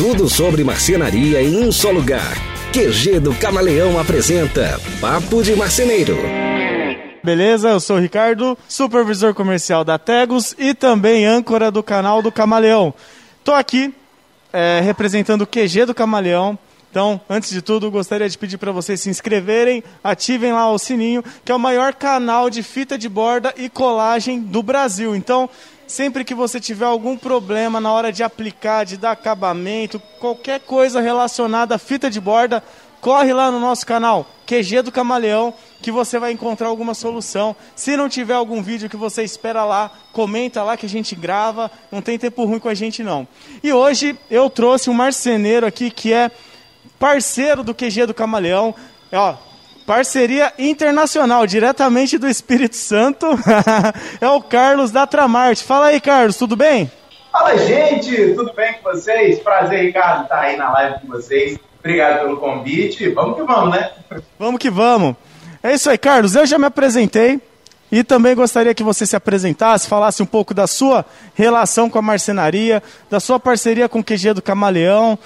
Tudo sobre marcenaria em um só lugar. QG do Camaleão apresenta Papo de Marceneiro. Beleza? Eu sou o Ricardo, supervisor comercial da Tegos e também âncora do canal do Camaleão. Tô aqui é, representando o QG do Camaleão. Então, antes de tudo, gostaria de pedir para vocês se inscreverem, ativem lá o sininho, que é o maior canal de fita de borda e colagem do Brasil. Então, sempre que você tiver algum problema na hora de aplicar, de dar acabamento, qualquer coisa relacionada à fita de borda, corre lá no nosso canal QG do Camaleão que você vai encontrar alguma solução. Se não tiver algum vídeo que você espera lá, comenta lá que a gente grava, não tem tempo ruim com a gente não. E hoje eu trouxe um marceneiro aqui que é parceiro do QG do Camaleão. Ó, Parceria internacional, diretamente do Espírito Santo. é o Carlos da Tramarte. Fala aí, Carlos, tudo bem? Fala, gente, tudo bem com vocês? Prazer, Ricardo, estar tá aí na live com vocês. Obrigado pelo convite. Vamos que vamos, né? Vamos que vamos. É isso aí, Carlos. Eu já me apresentei e também gostaria que você se apresentasse, falasse um pouco da sua relação com a marcenaria, da sua parceria com o QG do Camaleão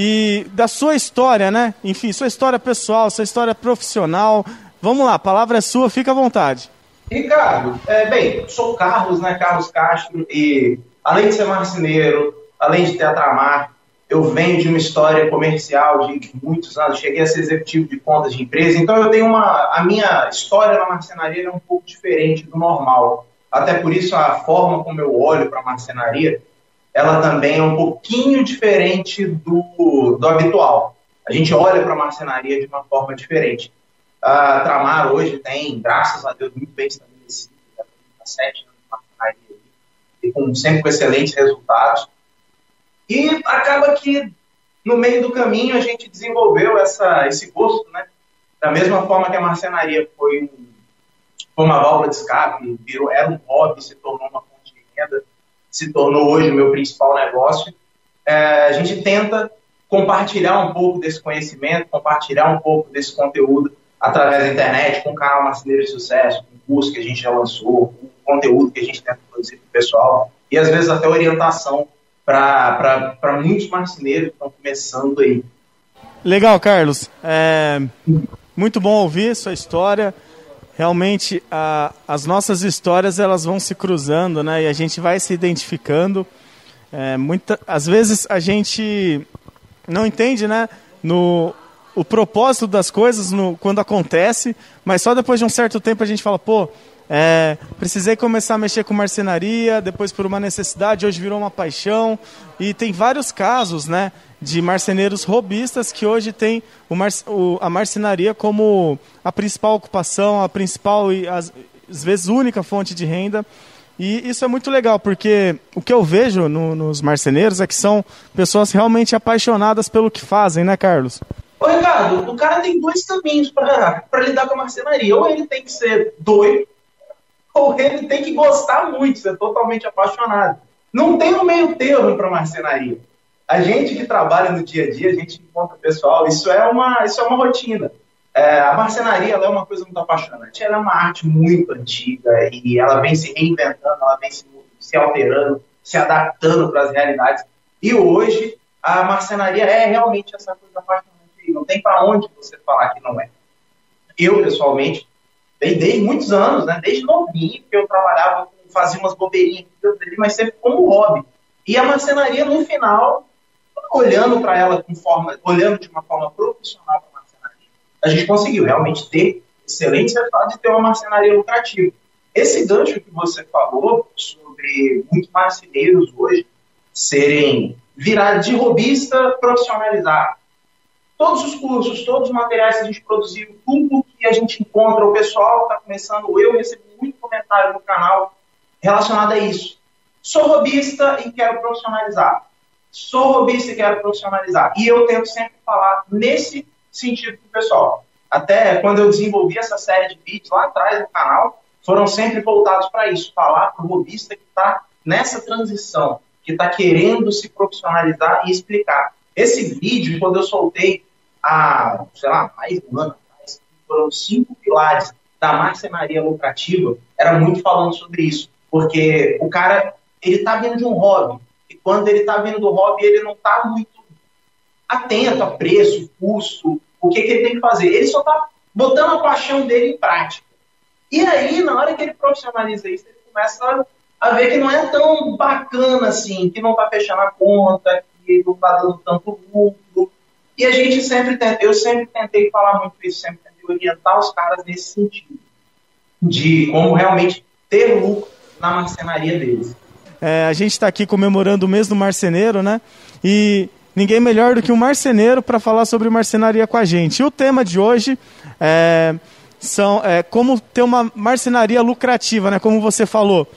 e da sua história, né? Enfim, sua história pessoal, sua história profissional. Vamos lá, a palavra é sua, fica à vontade. Ricardo, é, bem, sou Carlos, né? Carlos Castro, e além de ser marceneiro, além de ter a Tramar, eu venho de uma história comercial de muitos anos, cheguei a ser executivo de contas de empresa, então eu tenho uma. A minha história na marcenaria é um pouco diferente do normal. Até por isso a forma como eu olho para a marcenaria ela também é um pouquinho diferente do, do habitual. A gente olha para a marcenaria de uma forma diferente. A Tramar hoje tem, graças a Deus, muito bem estabelecido, já tem sete anos de marcenaria e com, sempre com excelentes resultados. E acaba que no meio do caminho a gente desenvolveu essa, esse gosto, né? Da mesma forma que a marcenaria foi, um, foi uma válvula de escape, virou, era um hobby, se tornou uma fonte de renda se tornou hoje o meu principal negócio, é, a gente tenta compartilhar um pouco desse conhecimento, compartilhar um pouco desse conteúdo através da internet, com o canal Marceneiro de Sucesso, com o curso que a gente já lançou, com o conteúdo que a gente tenta produzir para o pessoal, e às vezes até orientação para muitos marceneiros que estão começando aí. Legal, Carlos. É, muito bom ouvir sua história realmente a, as nossas histórias elas vão se cruzando, né? E a gente vai se identificando. É, muita, às vezes a gente não entende, né? No o propósito das coisas no, quando acontece, mas só depois de um certo tempo a gente fala, pô, é, precisei começar a mexer com marcenaria, depois por uma necessidade, hoje virou uma paixão. E tem vários casos né, de marceneiros robistas que hoje têm o mar, o, a marcenaria como a principal ocupação, a principal e às, às, vezes única fonte de renda. E isso é muito legal, porque o que eu vejo no, nos marceneiros é que são pessoas realmente apaixonadas pelo que fazem, né, Carlos? Ô, Ricardo, o cara tem dois caminhos para lidar com a marcenaria. Ou ele tem que ser doido, ou ele tem que gostar muito, ser totalmente apaixonado. Não tem um meio termo para marcenaria. A gente que trabalha no dia a dia, a gente encontra pessoal, isso é uma, isso é uma rotina. É, a marcenaria é uma coisa muito apaixonante. Ela é uma arte muito antiga e ela vem se reinventando, ela vem se, se alterando, se adaptando para as realidades. E hoje a marcenaria é realmente essa coisa apaixonante. Não tem para onde você falar que não é. Eu, pessoalmente, desde muitos anos, né? Desde novinho que eu trabalhava, fazia umas bobeirinhas mas sempre como hobby. E a marcenaria, no final, olhando para ela com forma, olhando de uma forma profissional para a marcenaria, a gente conseguiu realmente ter excelentes resultados de ter uma marcenaria lucrativa. Esse gancho que você falou sobre muitos marceneiros hoje serem virar de robista profissionalizar todos os cursos, todos os materiais que a gente produziu, tudo que a gente encontra, o pessoal está começando, eu recebo muito comentário no canal relacionado a isso. Sou robista e quero profissionalizar. Sou robista e quero profissionalizar. E eu tento sempre falar nesse sentido com o pessoal. Até quando eu desenvolvi essa série de vídeos lá atrás no canal, foram sempre voltados para isso, falar para o robista que está nessa transição, que está querendo se profissionalizar e explicar. Esse vídeo, quando eu soltei há, sei lá, mais um ano atrás, foram cinco pilares da marcenaria lucrativa, era muito falando sobre isso. Porque o cara, ele está vindo de um hobby. E quando ele está vindo do hobby, ele não está muito atento a preço, custo, o que, que ele tem que fazer. Ele só está botando a paixão dele em prática. E aí, na hora que ele profissionaliza isso, ele começa a ver que não é tão bacana assim, que não está fechando a conta, que não está dando tanto lucro. E a gente sempre eu sempre tentei falar muito isso, sempre tentei orientar os caras nesse sentido, de como realmente ter lucro na marcenaria deles. É, a gente está aqui comemorando o mês do marceneiro, né? E ninguém melhor do que um marceneiro para falar sobre marcenaria com a gente. E o tema de hoje é, são, é como ter uma marcenaria lucrativa, né? Como você falou.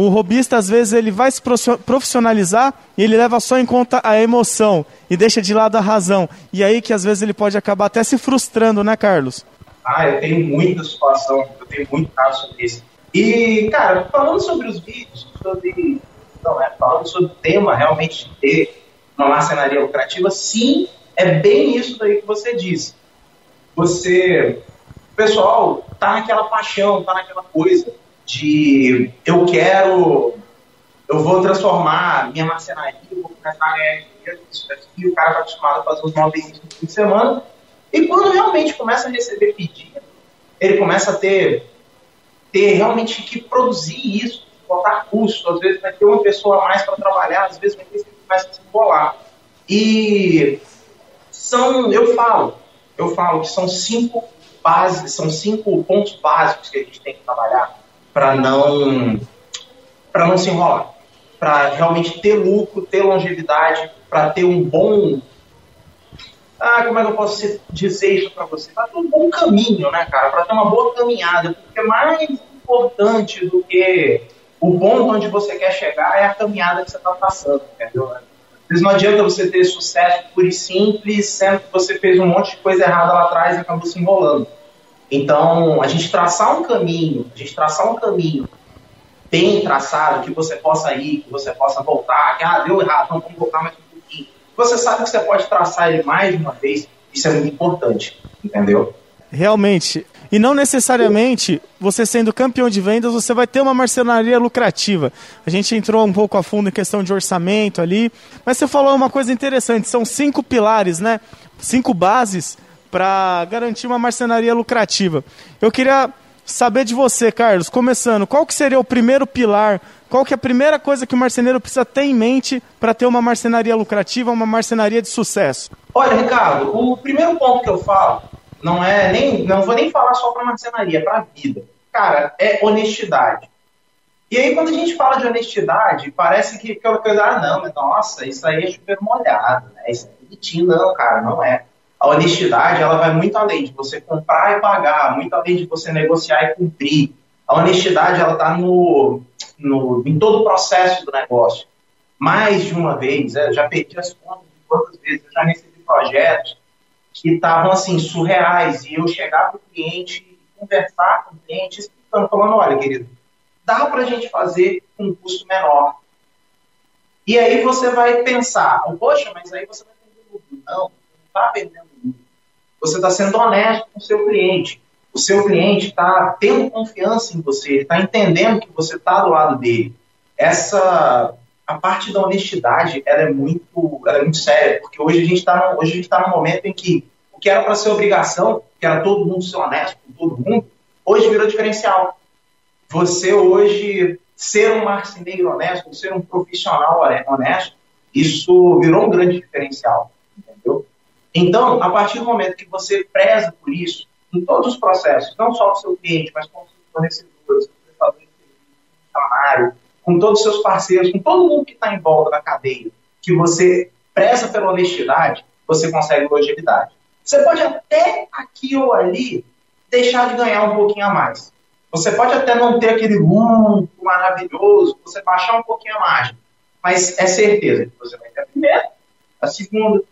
O robista, às vezes, ele vai se profissionalizar e ele leva só em conta a emoção e deixa de lado a razão. E aí que, às vezes, ele pode acabar até se frustrando, né, Carlos? Ah, eu tenho muita situação, eu tenho muito caso sobre isso. E, cara, falando sobre os vídeos, sobre. Não, é, falando sobre o tema realmente ter uma marcenaria lucrativa, sim, é bem isso daí que você disse. Você. O pessoal tá naquela paixão, tá naquela coisa de eu quero, eu vou transformar minha marcenaria, vou começar a ganhar dinheiro, isso daqui, o cara está acostumado a fazer os móveis no fim de semana, e quando realmente começa a receber pedido, ele começa a ter, ter realmente que produzir isso, botar custo, às vezes vai ter uma pessoa a mais para trabalhar, às vezes vai ter que a se embolar. E são, eu falo, eu falo que são cinco bases, são cinco pontos básicos que a gente tem que trabalhar para não para não se enrolar, para realmente ter lucro, ter longevidade, para ter um bom ah, como é que eu posso dizer isso para você? Para ter um bom caminho, né, cara? Para ter uma boa caminhada, porque mais importante do que o ponto onde você quer chegar é a caminhada que você está passando, entendeu? Às vezes não adianta você ter sucesso puro e simples, sendo que você fez um monte de coisa errada lá atrás e acabou se enrolando. Então, a gente traçar um caminho, a gente traçar um caminho bem traçado, que você possa ir, que você possa voltar, que ah, deu errado, então vamos voltar mais um pouquinho. Você sabe que você pode traçar ele mais de uma vez, isso é muito importante, entendeu? Realmente. E não necessariamente você sendo campeão de vendas, você vai ter uma marcenaria lucrativa. A gente entrou um pouco a fundo em questão de orçamento ali, mas você falou uma coisa interessante, são cinco pilares, né? Cinco bases para garantir uma marcenaria lucrativa. Eu queria saber de você, Carlos, começando, qual que seria o primeiro pilar, qual que é a primeira coisa que o marceneiro precisa ter em mente para ter uma marcenaria lucrativa, uma marcenaria de sucesso? Olha, Ricardo, o primeiro ponto que eu falo não é nem, não vou nem falar só para marcenaria, é para a vida. Cara, é honestidade. E aí, quando a gente fala de honestidade, parece que aquela coisa, ah, não, mas nossa, isso aí é super molhado, né? Isso é bonitinho. Não, cara, não é a honestidade ela vai muito além de você comprar e pagar, muito além de você negociar e cumprir. A honestidade ela está no, no, em todo o processo do negócio. Mais de uma vez, eu já perdi as contas de quantas vezes eu já recebi projetos que estavam assim surreais e eu chegar para o cliente, conversar com o cliente, explicando, falando, olha, querido, dá para a gente fazer com um custo menor. E aí você vai pensar, poxa, mas aí você vai ter lucro. Não, está perdendo lucro. Você está sendo honesto com o seu cliente. O seu cliente está tendo confiança em você, está entendendo que você está do lado dele. Essa a parte da honestidade ela é muito, ela é muito séria, porque hoje a gente está hoje a gente está num momento em que o que era para ser obrigação, que era todo mundo ser honesto com todo mundo, hoje virou diferencial. Você hoje ser um marceneiro honesto, ser um profissional honesto, isso virou um grande diferencial? Então, a partir do momento que você preza por isso, em todos os processos, não só com o seu cliente, mas com os fornecedores, com o prestador de serviço, funcionário, com todos os seus parceiros, com todo mundo que está em volta da cadeia, que você preza pela honestidade, você consegue longevidade. Você pode até aqui ou ali deixar de ganhar um pouquinho a mais. Você pode até não ter aquele lucro maravilhoso, você baixar um pouquinho a margem. Mas é certeza que você vai ter a primeira, a segunda,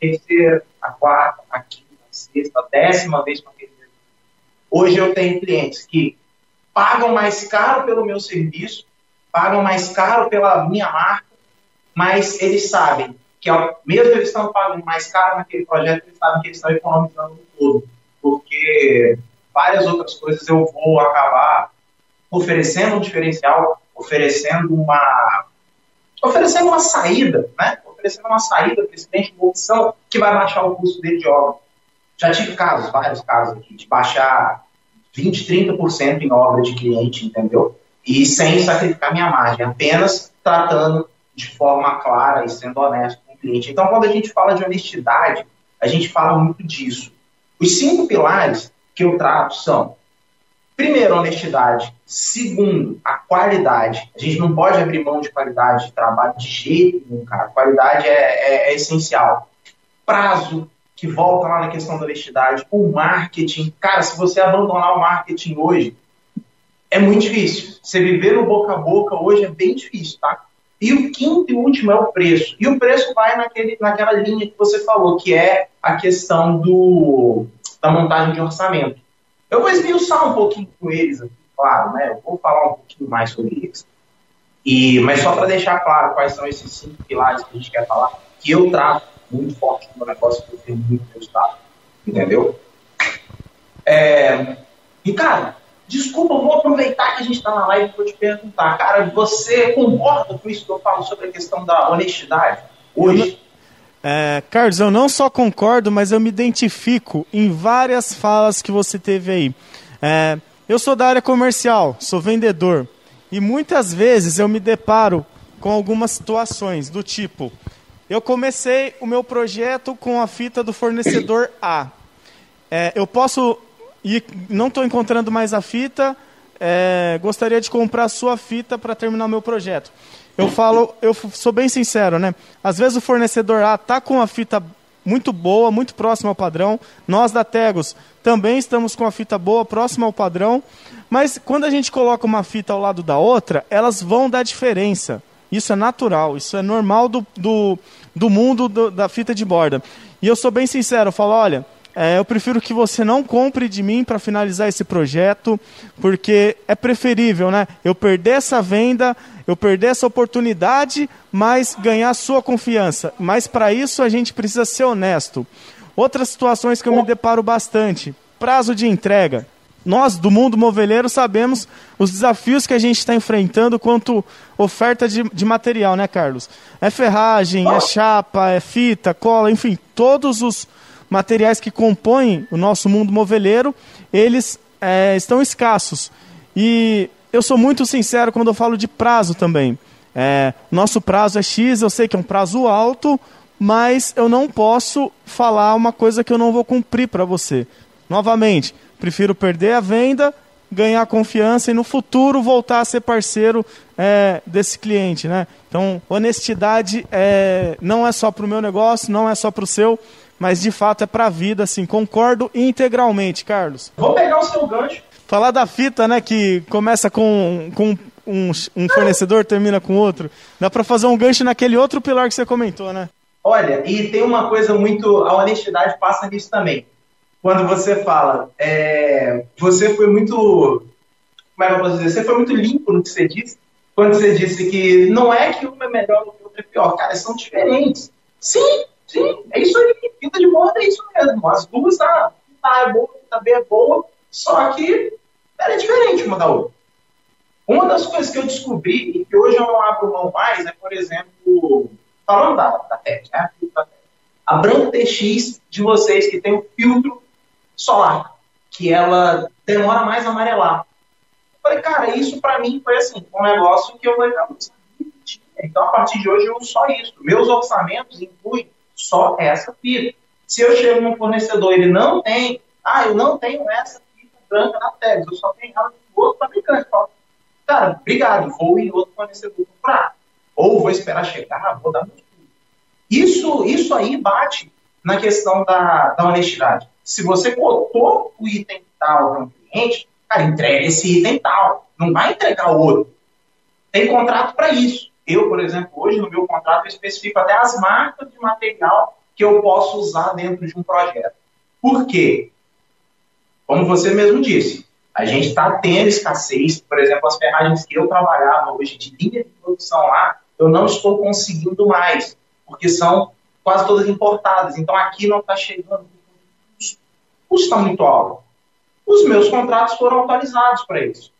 terceira, a quarta, a quinta, a sexta, a décima vez com aquele mesmo. Hoje eu tenho clientes que pagam mais caro pelo meu serviço, pagam mais caro pela minha marca, mas eles sabem que, mesmo eles estão pagando mais caro naquele projeto, eles sabem que eles estão economizando no todo, porque várias outras coisas eu vou acabar oferecendo um diferencial, oferecendo uma oferecendo uma saída, né? Oferecendo uma saída para esse cliente, uma opção que vai baixar o custo dele de obra. Já tive casos, vários casos aqui, de baixar 20, 30% em obra de cliente, entendeu? E sem sacrificar minha margem, apenas tratando de forma clara e sendo honesto com o cliente. Então, quando a gente fala de honestidade, a gente fala muito disso. Os cinco pilares que eu trato são Primeiro, honestidade. Segundo, a qualidade. A gente não pode abrir mão de qualidade de trabalho de jeito nenhum, cara. Qualidade é, é, é essencial. Prazo, que volta lá na questão da honestidade. O marketing. Cara, se você abandonar o marketing hoje, é muito difícil. Você viver no boca a boca hoje é bem difícil, tá? E o quinto e último é o preço. E o preço vai naquele, naquela linha que você falou, que é a questão do, da montagem de orçamento. Eu vou esmiuçar um pouquinho com eles aqui, claro, né? Eu vou falar um pouquinho mais sobre eles. E, mas só para deixar claro quais são esses cinco pilares que a gente quer falar, que eu trato muito forte no negócio, que eu tenho muito resultado. Entendeu? É, e, cara, desculpa, eu vou aproveitar que a gente está na live vou te perguntar. Cara, você concorda com isso que eu falo sobre a questão da honestidade hoje? É, Carlos, eu não só concordo, mas eu me identifico em várias falas que você teve aí. É, eu sou da área comercial, sou vendedor, e muitas vezes eu me deparo com algumas situações do tipo: eu comecei o meu projeto com a fita do fornecedor A. É, eu posso e não estou encontrando mais a fita, é, gostaria de comprar a sua fita para terminar o meu projeto. Eu falo, eu sou bem sincero, né? Às vezes o fornecedor A tá com a fita muito boa, muito próxima ao padrão. Nós da Tegos também estamos com a fita boa, próxima ao padrão. Mas quando a gente coloca uma fita ao lado da outra, elas vão dar diferença. Isso é natural, isso é normal do, do, do mundo do, da fita de borda. E eu sou bem sincero, eu falo, olha, é, eu prefiro que você não compre de mim para finalizar esse projeto, porque é preferível, né? Eu perder essa venda, eu perder essa oportunidade, mas ganhar sua confiança. Mas para isso a gente precisa ser honesto. Outras situações que eu me deparo bastante: prazo de entrega. Nós do mundo moveleiro sabemos os desafios que a gente está enfrentando quanto oferta de, de material, né, Carlos? É ferragem, é chapa, é fita, cola, enfim, todos os materiais que compõem o nosso mundo moveleiro, eles é, estão escassos. E eu sou muito sincero quando eu falo de prazo também. É, nosso prazo é X, eu sei que é um prazo alto, mas eu não posso falar uma coisa que eu não vou cumprir para você. Novamente, prefiro perder a venda, ganhar confiança e no futuro voltar a ser parceiro é, desse cliente. Né? Então, honestidade é, não é só para o meu negócio, não é só para o seu, mas de fato é para a vida, assim, concordo integralmente, Carlos. Vou pegar o seu gancho. Falar da fita, né, que começa com, com um, um fornecedor, termina com outro, dá para fazer um gancho naquele outro pilar que você comentou, né? Olha, e tem uma coisa muito, a honestidade passa nisso também. Quando você fala, é, você foi muito, como é que eu posso dizer, você foi muito limpo no que você disse, quando você disse que não é que uma é melhor do que outra é pior, cara, são diferentes. Sim, Sim, é isso aí. Fita de borda é isso mesmo. As duas tá, tá é boa, tá bem é boa, só que é diferente uma da outra. Uma das coisas que eu descobri e que hoje eu não abro mão mais é, por exemplo, falando da, da TED, né? A Branco TX de vocês que tem o um filtro solar, que ela demora mais a amarelar. Eu falei, cara, isso para mim foi assim, um negócio que eu falei, não, então a partir de hoje eu uso só isso. Meus orçamentos incluem só essa fita. Se eu chego num fornecedor ele não tem, ah, eu não tenho essa fita branca na Tegs, eu só tenho ela de outro fabricante. Falo, cara, obrigado, vou em outro fornecedor comprar. Ou vou esperar chegar, vou dar tudo. Isso, isso aí bate na questão da, da honestidade. Se você botou o item tal para um cliente, cara, entrega esse item tal. Não vai entregar outro. Tem contrato para isso. Eu, por exemplo, hoje no meu contrato eu especifico até as marcas de material que eu posso usar dentro de um projeto. Por quê? Como você mesmo disse, a gente está tendo escassez, por exemplo, as ferragens que eu trabalhava hoje de linha de produção lá, eu não estou conseguindo mais, porque são quase todas importadas. Então aqui não está chegando. O custo está muito alto. Os meus contratos foram atualizados para isso.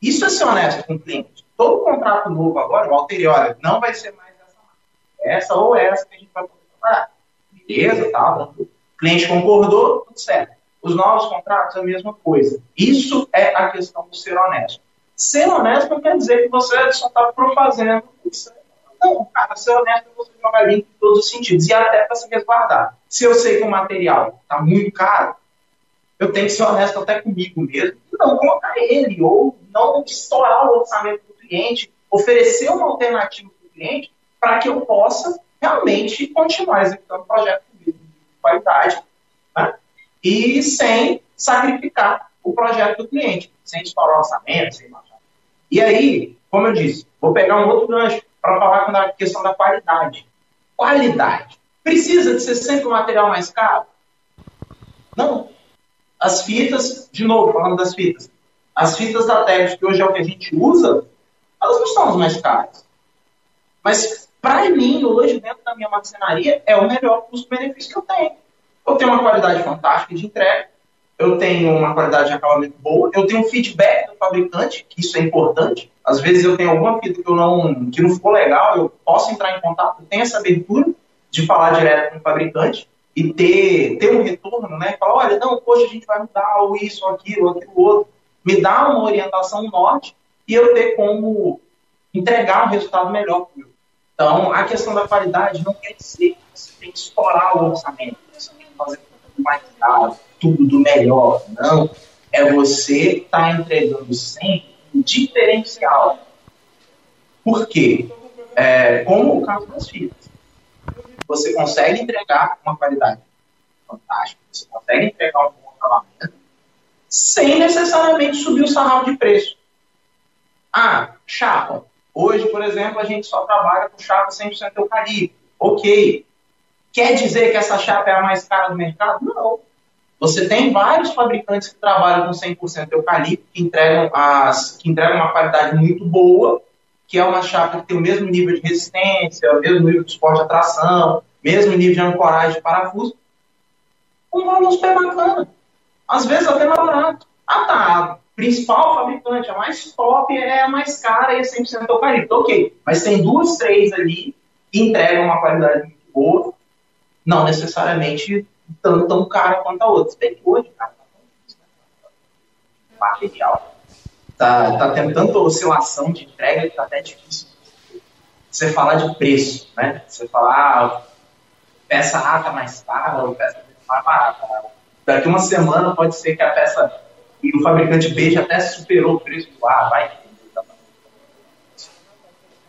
Isso é ser honesto com o cliente todo contrato novo agora, o anterior, não vai ser mais essa essa ou essa que a gente vai poder trabalhar. Beleza, tá? O cliente concordou, tudo certo. Os novos contratos, a mesma coisa. Isso é a questão do ser honesto. Ser honesto não quer dizer que você só está fazendo isso. Não, cara, ser honesto é você jogar limpo em todos os sentidos. E até para se resguardar. Se eu sei que o material está muito caro, eu tenho que ser honesto até comigo mesmo não colocar ele, ou não estourar o orçamento cliente, oferecer uma alternativa para o cliente para que eu possa realmente continuar executando o projeto de qualidade né? e sem sacrificar o projeto do cliente, sem estourar orçamento, sem baixar. E aí, como eu disse, vou pegar um outro gancho para falar com a questão da qualidade. Qualidade. Precisa de ser sempre um material mais caro? Não. As fitas, de novo, falando das fitas, as fitas da Tex, que hoje é o que a gente usa, elas não são as mais caras. Mas, para mim, hoje, dentro da minha marcenaria, é o melhor custo-benefício que eu tenho. Eu tenho uma qualidade fantástica de entrega, eu tenho uma qualidade de acabamento boa, eu tenho um feedback do fabricante, que isso é importante. Às vezes eu tenho alguma fita que, eu não, que não ficou legal, eu posso entrar em contato, eu tenho essa abertura de falar direto com o fabricante e ter, ter um retorno, né? Falar, olha, não, poxa, a gente vai mudar ou isso, ou aquilo, ou aquilo outro. Me dá uma orientação norte e eu ter como entregar um resultado melhor para Então, a questão da qualidade não quer dizer que você tem que estourar o orçamento, você tem que fazer tudo mais caro, tudo do melhor. Não. É você estar tá entregando sempre um diferencial. Por quê? É, como o caso das fitas você consegue entregar uma qualidade fantástica, você consegue entregar um bom acabamento, sem necessariamente subir o sarrafo de preço. Ah, chapa. Hoje, por exemplo, a gente só trabalha com chapa 100% eucalipto. Ok. Quer dizer que essa chapa é a mais cara do mercado? Não. Você tem vários fabricantes que trabalham com 100% eucalipto, que entregam, as, que entregam uma qualidade muito boa, que é uma chapa que tem o mesmo nível de resistência, o mesmo nível de suporte à tração, mesmo nível de ancoragem de parafuso, um valor super bacana. Às vezes até mais barato. Ah, tá. Principal fabricante, a mais top, é a mais cara e é 100% eucalipto. Ok. Mas tem duas, três ali que entregam uma qualidade muito boa, não necessariamente tão, tão cara quanto a outra. Bem hoje, cara, tá? Material tá, tá tendo tanta oscilação de entrega que tá até difícil você falar de preço, né? Você falar ah, peça A tá mais cara ou peça B tá mais barata. Daqui uma semana pode ser que a peça e o fabricante B já até superou o preço do A, vai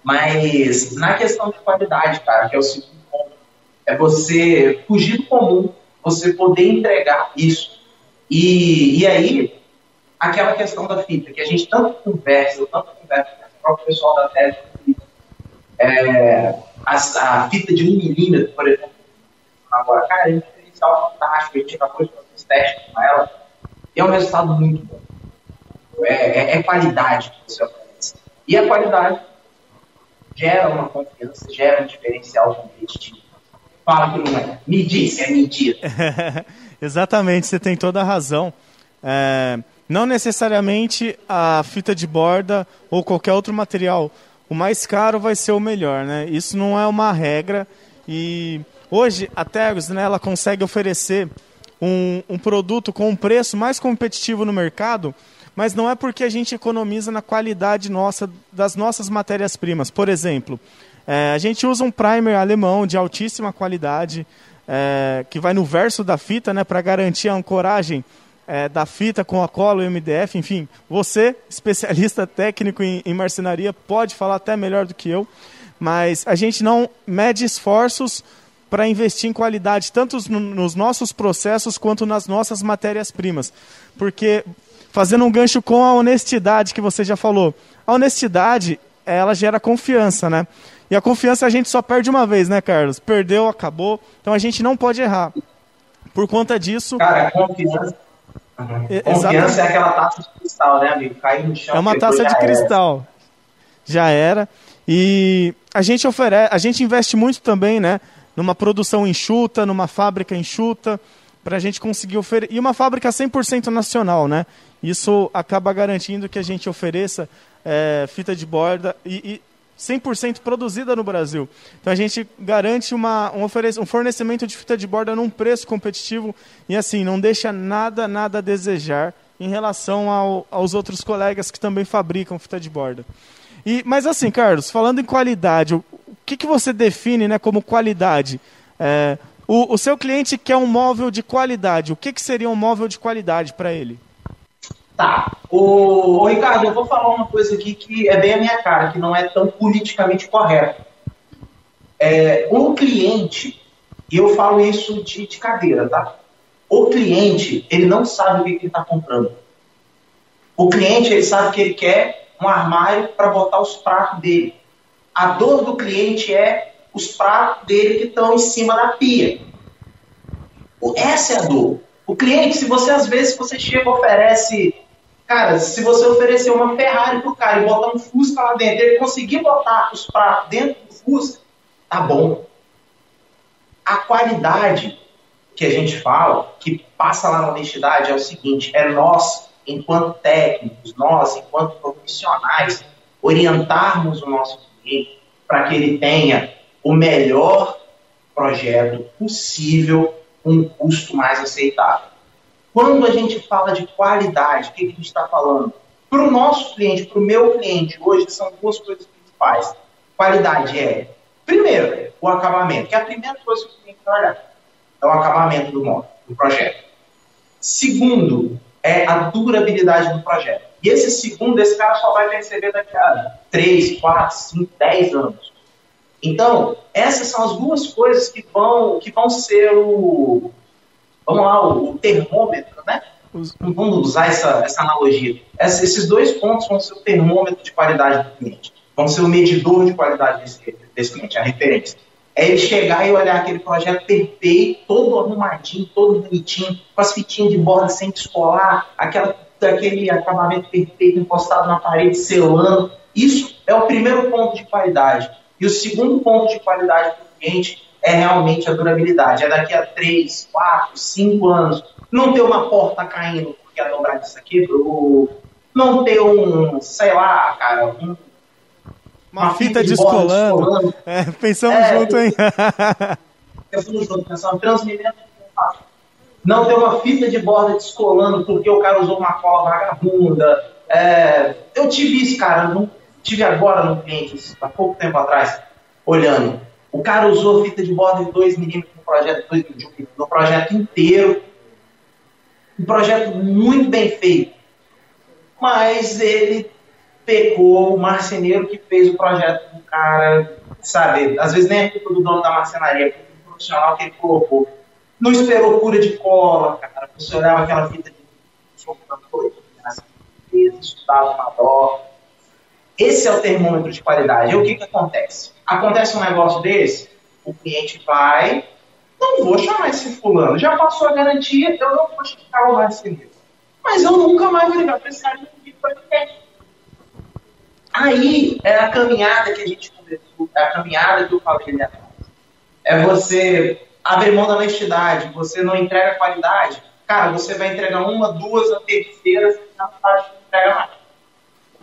mas na questão de qualidade, cara, que é o segundo ponto, é você fugir do comum, você poder entregar isso. E, e aí, aquela questão da fita, que a gente tanto conversa, tanto conversa com o próprio pessoal da tese, é, a, a, fita de um milímetro, por exemplo, agora, cara, é um diferencial fantástico, a gente acabou de fazer os testes com ela, e é um resultado muito bom. É, é, é qualidade que você oferece. E a qualidade gera uma confiança, gera um diferencial competitivo. Fala que não é. Me diz, é mentira. Exatamente, você tem toda a razão. É, não necessariamente a fita de borda ou qualquer outro material. O mais caro vai ser o melhor, né? Isso não é uma regra. E hoje a Tegos, né, ela consegue oferecer um, um produto com um preço mais competitivo no mercado, mas não é porque a gente economiza na qualidade nossa das nossas matérias-primas. Por exemplo, é, a gente usa um primer alemão de altíssima qualidade, é, que vai no verso da fita, né, para garantir a ancoragem é, da fita com a cola o MDF, enfim, você, especialista técnico em, em marcenaria, pode falar até melhor do que eu, mas a gente não mede esforços para investir em qualidade, tanto nos nossos processos quanto nas nossas matérias-primas. Porque, fazendo um gancho com a honestidade que você já falou, a honestidade, ela gera confiança, né? E a confiança a gente só perde uma vez, né, Carlos? Perdeu, acabou. Então a gente não pode errar. Por conta disso. Cara, a confiança, Uhum. Confiança é aquela taça de cristal, né, amigo? Cair no chão. É uma taça de cristal. Era. Já era. E a gente oferece, a gente investe muito também, né? Numa produção enxuta, numa fábrica enxuta, para a gente conseguir oferecer. E uma fábrica 100% nacional, né? Isso acaba garantindo que a gente ofereça é, fita de borda. E, e 100% produzida no Brasil. Então a gente garante uma, um, um fornecimento de fita de borda num preço competitivo e assim, não deixa nada, nada a desejar em relação ao, aos outros colegas que também fabricam fita de borda. E, mas assim, Carlos, falando em qualidade, o, o que, que você define né, como qualidade? É, o, o, seu cliente quer um móvel de qualidade. O que, que seria um móvel de qualidade para ele? Tá. O, Ricardo, eu vou falar uma coisa aqui que é bem a minha cara, que não é tão politicamente correto. É, o cliente, e eu falo isso de, de cadeira, tá? O cliente, ele não sabe o que, que ele está comprando. O cliente, ele sabe que ele quer um armário para botar os pratos dele. A dor do cliente é os pratos dele que estão em cima da pia. Essa é a dor. O cliente, se você às vezes você chega oferece, cara, se você oferecer uma Ferrari pro cara e botar um Fusca lá dentro, ele conseguir botar os pratos dentro do Fusca, tá bom. A qualidade que a gente fala, que passa lá na honestidade, é o seguinte: é nós, enquanto técnicos, nós, enquanto profissionais, orientarmos o nosso cliente para que ele tenha o melhor projeto possível com um custo mais aceitável. Quando a gente fala de qualidade, o que, que a gente está falando? Para o nosso cliente, para o meu cliente, hoje são duas coisas principais. Qualidade é, primeiro, o acabamento, que é a primeira coisa que o cliente vai olhar. É o acabamento do do projeto. Segundo, é a durabilidade do projeto. E esse segundo, esse cara só vai perceber daqui a 3, 4, 5, 10 anos. Então, essas são as duas coisas que vão, que vão ser o, vamos lá, o, termômetro, né? Vamos usar essa, essa analogia. esses dois pontos vão ser o termômetro de qualidade do cliente. Vão ser o medidor de qualidade desse, desse cliente, a referência. É ele chegar e olhar aquele projeto perfeito, todo arrumadinho, todo bonitinho, com as fitinhas de borda sem descolar, aquela, aquele acabamento perfeito encostado na parede, selando. Isso é o primeiro ponto de qualidade. E o segundo ponto de qualidade para o cliente é realmente a durabilidade. É daqui a 3, 4, 5 anos. Não ter uma porta caindo porque a dobradiça quebrou. Não ter um, sei lá, cara, um, uma, uma fita, fita descolando. descolando. É, pensamos é, junto, hein? pensamos junto, pensamos transmitimento. Não ter uma fita de borda descolando porque o cara usou uma cola vagabunda. É, eu tive isso, cara. Não, Tive agora no cliente, há pouco tempo atrás, olhando. O cara usou fita de borda de 2 milímetros no projeto, no projeto inteiro. Um projeto muito bem feito. Mas ele pecou o marceneiro que fez o projeto do cara, sabe? Às vezes nem é culpa do dono da marcenaria, é culpa do profissional que ele colocou. Não esperou cura de cola, cara. Você olhava aquela fita de estudava na dó esse é o termômetro de qualidade. E o que, que acontece? Acontece um negócio desse, o cliente vai, não vou chamar esse fulano, já passou a garantia, eu não vou ficar o marceneiro. Mas eu nunca mais vou ligar para esse cara e para Aí é a caminhada que a gente começou, a caminhada que eu falei ali atrás. É você abrir mão da honestidade, você não entrega qualidade, cara, você vai entregar uma, duas, a terceira, você não entrega mais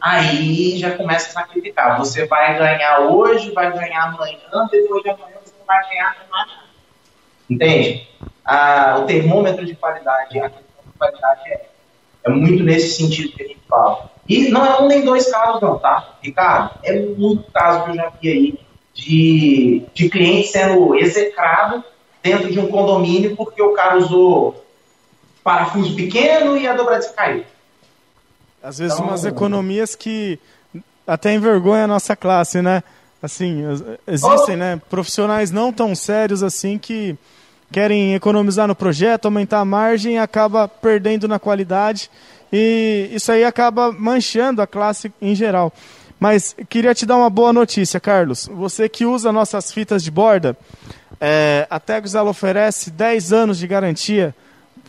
aí já começa a sacrificar. Você vai ganhar hoje, vai ganhar amanhã, depois de amanhã você não vai ganhar mais nada. Entende? Ah, o termômetro de qualidade, a questão de qualidade é, é muito nesse sentido que a gente fala. E não é um nem dois casos não, tá? Ricardo, é muito caso que eu já vi aí de, de cliente sendo execrado dentro de um condomínio porque o cara usou parafuso pequeno e a dobradiça caiu. Às vezes então, umas economias que até envergonham a nossa classe, né? Assim, existem, né, profissionais não tão sérios assim que querem economizar no projeto, aumentar a margem acaba perdendo na qualidade e isso aí acaba manchando a classe em geral. Mas queria te dar uma boa notícia, Carlos. Você que usa nossas fitas de borda, é, a Tegos ela oferece 10 anos de garantia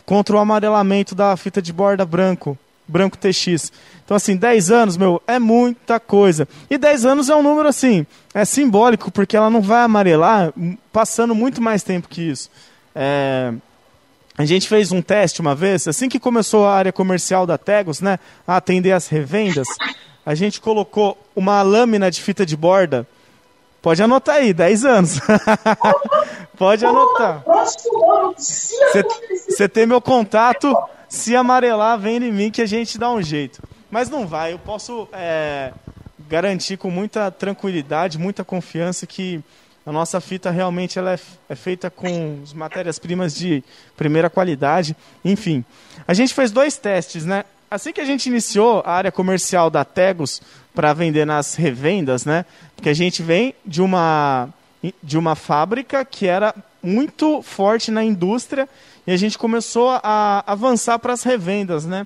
contra o amarelamento da fita de borda branco branco TX. Então, assim, 10 anos, meu, é muita coisa. E 10 anos é um número, assim, é simbólico, porque ela não vai amarelar passando muito mais tempo que isso. É... a gente fez um teste uma vez, assim que começou a área comercial da Tegos, né, a atender as revendas, a gente colocou uma lâmina de fita de borda. Pode anotar aí, 10 anos. Pode anotar. Você tem meu contato, se amarelar, vem em mim que a gente dá um jeito. Mas não vai, eu posso é, garantir com muita tranquilidade, muita confiança que a nossa fita realmente ela é, é feita com matérias-primas de primeira qualidade. Enfim, a gente fez dois testes, né? Assim que a gente iniciou a área comercial da Tegos para vender nas revendas, né? Porque a gente vem de uma de uma fábrica que era muito forte na indústria e a gente começou a avançar para as revendas, né?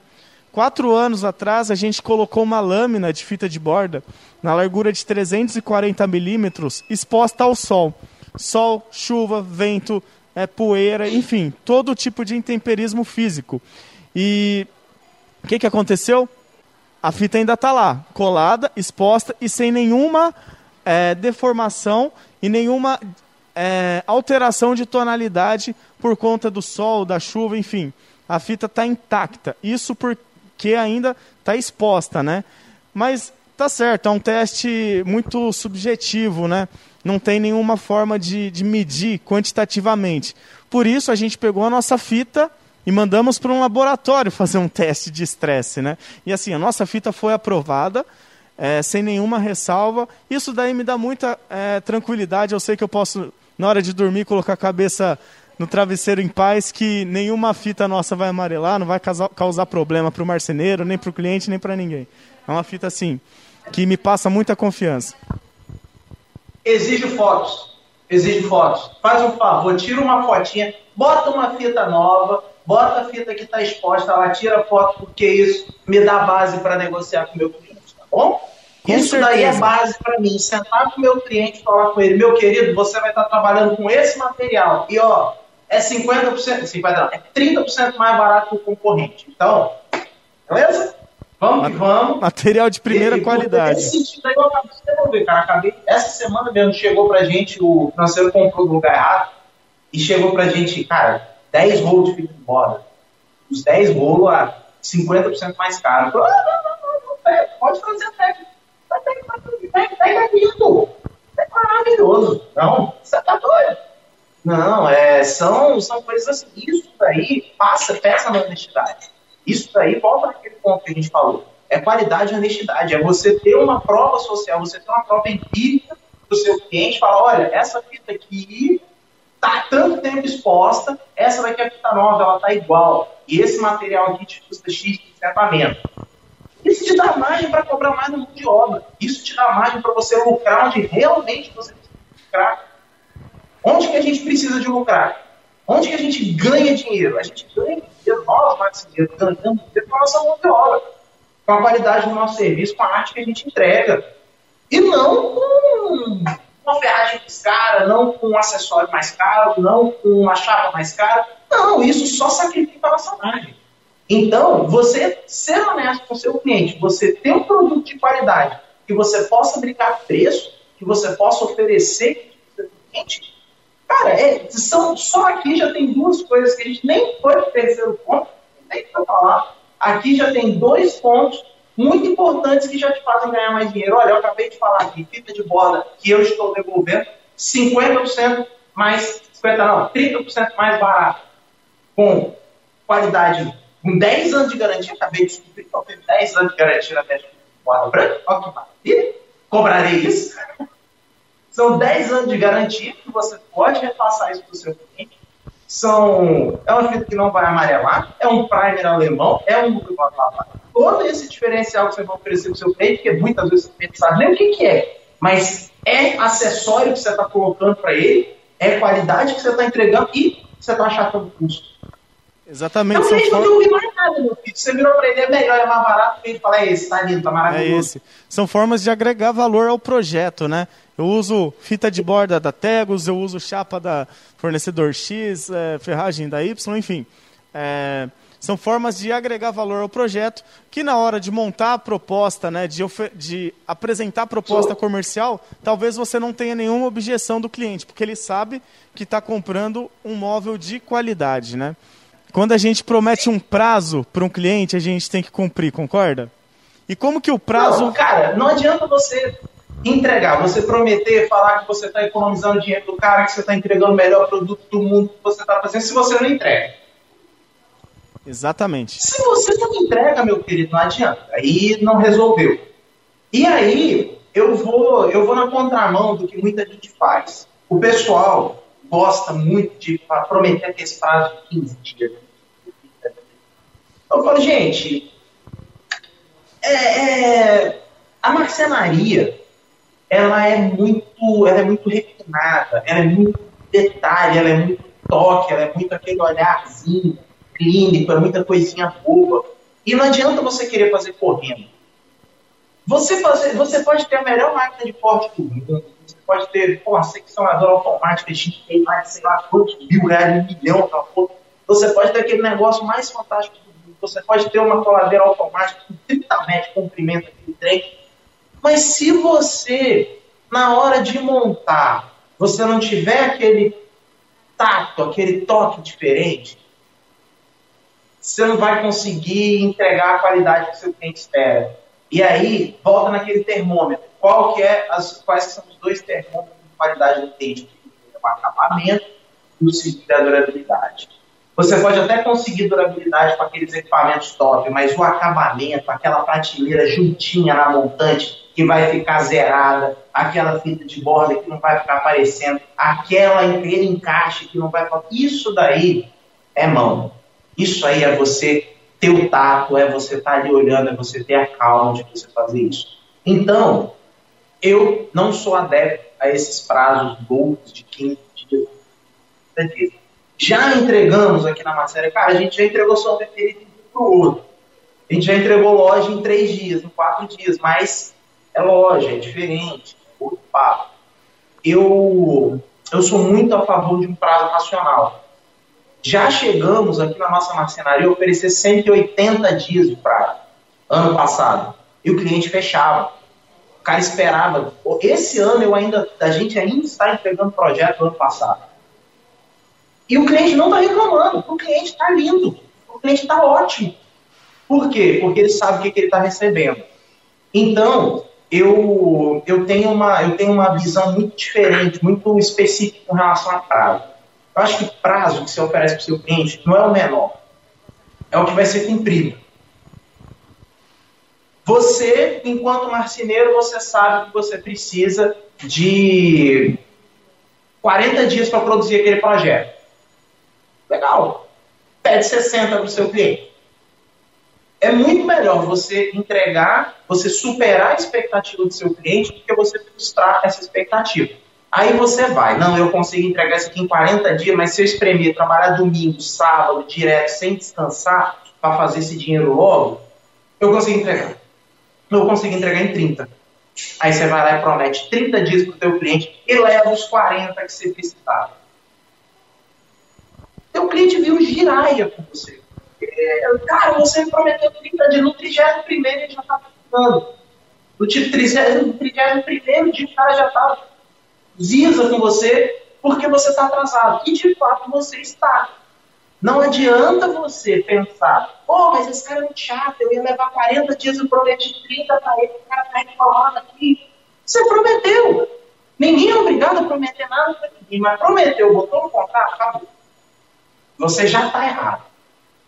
Quatro anos atrás, a gente colocou uma lâmina de fita de borda na largura de 340 milímetros exposta ao sol. Sol, chuva, vento, é, poeira, enfim, todo tipo de intemperismo físico. E o que, que aconteceu? A fita ainda está lá, colada, exposta e sem nenhuma é, deformação e nenhuma é, alteração de tonalidade por conta do sol, da chuva, enfim. A fita está intacta. Isso por, que ainda está exposta, né? Mas tá certo, é um teste muito subjetivo, né? Não tem nenhuma forma de, de medir quantitativamente. Por isso a gente pegou a nossa fita e mandamos para um laboratório fazer um teste de estresse, né? E assim, a nossa fita foi aprovada, é, sem nenhuma ressalva. Isso daí me dá muita é, tranquilidade. Eu sei que eu posso, na hora de dormir, colocar a cabeça no travesseiro em paz que nenhuma fita nossa vai amarelar, não vai causar, causar problema para o marceneiro, nem para o cliente, nem para ninguém. É uma fita assim, que me passa muita confiança. Exige fotos. Exige fotos. Faz um favor, tira uma fotinha, bota uma fita nova, bota a fita que está exposta lá, tira foto, porque isso me dá base para negociar com o meu cliente, tá bom? Com isso certeza. daí é base para mim, sentar com o meu cliente e falar com ele, meu querido, você vai estar trabalhando com esse material. E ó, é 50%, 50 é 30% mais barato que o concorrente. Então, beleza? Vamos que vamos. Material de primeira e, qualidade. Nesse sentido aí eu acabei de devolver, cara. Acabei, essa semana mesmo chegou pra gente, o financeiro comprou do lugar errado e chegou pra gente, cara, 10 rolos de fita de borda. Os 10 rolos a 50% mais caro. Falei, ah, não, não, não, não, pode fazer técnica. A técnica é lindo. É maravilhoso. Não, você tá doido. Não, é, são, são coisas assim. Isso daí passa, peça na honestidade. Isso daí volta naquele ponto que a gente falou. É qualidade e honestidade. É você ter uma prova social, você ter uma prova empírica do seu cliente, falar, olha, essa fita aqui está tanto tempo exposta, essa daqui é a fita nova, ela está igual. E esse material aqui te custa X de tratamento. Isso te dá margem para cobrar mais no mundo de obra. Isso te dá margem para você lucrar onde realmente você precisa lucrar. Onde que a gente precisa de lucrar? Onde que a gente ganha dinheiro? A gente ganha dinheiro, nós, marceneiro, ganhamos dinheiro com a nossa mão de obra, com a qualidade do nosso serviço, com a arte que a gente entrega. E não com uma ferragem mais cara, não com um acessório mais caro, não com uma chapa mais cara. Não, isso só sacrifica a nossa margem. Então, você ser honesto com o seu cliente, você ter um produto de qualidade, que você possa brincar preço, que você possa oferecer para o cliente, Cara, é, são, só aqui já tem duas coisas que a gente nem foi terceiro ponto, nem para falar. Aqui já tem dois pontos muito importantes que já te fazem ganhar mais dinheiro. Olha, eu acabei de falar aqui, fita de borda que eu estou devolvendo, 50% mais, 50 não, 30% mais barato, com qualidade, com 10 anos de garantia, acabei de descobrir que eu tenho 10 anos de garantia na teste de borda branca, olha que maravilha, cobrarei isso. São 10 anos de garantia que você pode repassar isso para o seu cliente. São, é uma fita que não vai amarelar, é um primer alemão, é um blá blá blá. Todo esse diferencial que você vai oferecer para o seu cliente, porque muitas vezes você não sabe nem o que, que é, mas é acessório que você está colocando para ele, é qualidade que você está entregando e você está achatando o custo. Exatamente. Então, gente, não tem mais nada, meu filho. Você virou aprender é melhor, é mais barato, que a gente fala, é esse, tá lindo, tá maravilhoso. É esse. São formas de agregar valor ao projeto, né? Eu uso fita de borda da Tegos, eu uso chapa da fornecedor X, é, ferragem da Y, enfim. É, são formas de agregar valor ao projeto que na hora de montar a proposta, né, de, de apresentar a proposta comercial, talvez você não tenha nenhuma objeção do cliente, porque ele sabe que está comprando um móvel de qualidade, né? quando a gente promete um prazo para um cliente, a gente tem que cumprir, concorda? E como que o prazo. Não, cara, não adianta você entregar, você prometer, falar que você está economizando dinheiro do cara, que você está entregando o melhor produto do mundo que você está fazendo, se você não entrega. Exatamente. Se você não entrega, meu querido, não adianta. Aí não resolveu. E aí, eu vou, eu vou na contramão do que muita gente faz. O pessoal gosta muito de prometer aquele prazo de 15 dias. Eu falo, gente, é, é, a marcenaria ela é muito, ela é muito refinada, ela é muito detalhe, ela é muito toque, ela é muito aquele olharzinho clínico, é muita coisinha boba. E não adianta você querer fazer correndo. Você, fazer, você pode ter a melhor máquina de corte do mundo, você pode ter pô, a seccionadora automática de tem mais, sei lá, quantos mil reais, um milhão, aquela porra. Você pode ter aquele negócio mais fantástico do mundo. Você pode ter uma coladeira automática com 30 metros de comprimento aquele trem. Mas se você, na hora de montar, você não tiver aquele tato, aquele toque diferente, você não vai conseguir entregar a qualidade que seu cliente espera. E aí, volta naquele termômetro. Qual que é as, quais são os dois termômetros de qualidade do cliente? O acabamento e o segundo a durabilidade. Você pode até conseguir durabilidade com aqueles equipamentos top, mas o acabamento, aquela prateleira juntinha na montante que vai ficar zerada, aquela fita de borda que não vai ficar aparecendo, aquela aquele encaixe que não vai isso daí é mão. Isso aí é você ter o tato, é você estar tá ali olhando, é você ter a calma de você fazer isso. Então, eu não sou adepto a esses prazos loucos de 15 dias. Já entregamos aqui na Marcela, cara, a gente já entregou só um para o outro. A gente já entregou loja em três dias, em quatro dias, mas é loja, é diferente, outro papo. Eu, eu sou muito a favor de um prazo racional. Já chegamos aqui na nossa marcenaria a oferecer 180 dias de prazo, ano passado. E o cliente fechava. O cara esperava. Esse ano eu ainda, a gente ainda está entregando projeto do ano passado. E o cliente não está reclamando. O cliente está lindo. O cliente está ótimo. Por quê? Porque ele sabe o que, que ele está recebendo. Então, eu, eu, tenho uma, eu tenho uma visão muito diferente, muito específica com relação a prazo. Eu acho que o prazo que você oferece para o seu cliente não é o menor, é o que vai ser cumprido. Você, enquanto marceneiro, você sabe que você precisa de 40 dias para produzir aquele projeto. Legal. Pede 60 para o seu cliente. É muito melhor você entregar, você superar a expectativa do seu cliente do que você frustrar essa expectativa. Aí você vai, não, eu consigo entregar isso aqui em 40 dias, mas se eu espremer, trabalhar domingo, sábado, direto, sem descansar, para fazer esse dinheiro logo, eu consigo entregar. Eu consigo entregar em 30. Aí você vai lá e promete 30 dias para o teu cliente e leva os 40 que você precisava. Teu cliente viu giraia com você. É, cara, você me prometeu 30 dias, no 31 primeiro ele já está ficando. No 31 primeiro dia o cara já está zisa com você porque você está atrasado. E de fato você está. Não adianta você pensar, pô, mas esse cara é muito chato, eu ia levar 40 dias, eu prometi 30 para ele, o cara está reclamando aqui. Você prometeu. Ninguém é obrigado a prometer nada para ninguém, mas prometeu, botou no contrato, acabou. Você já está errado.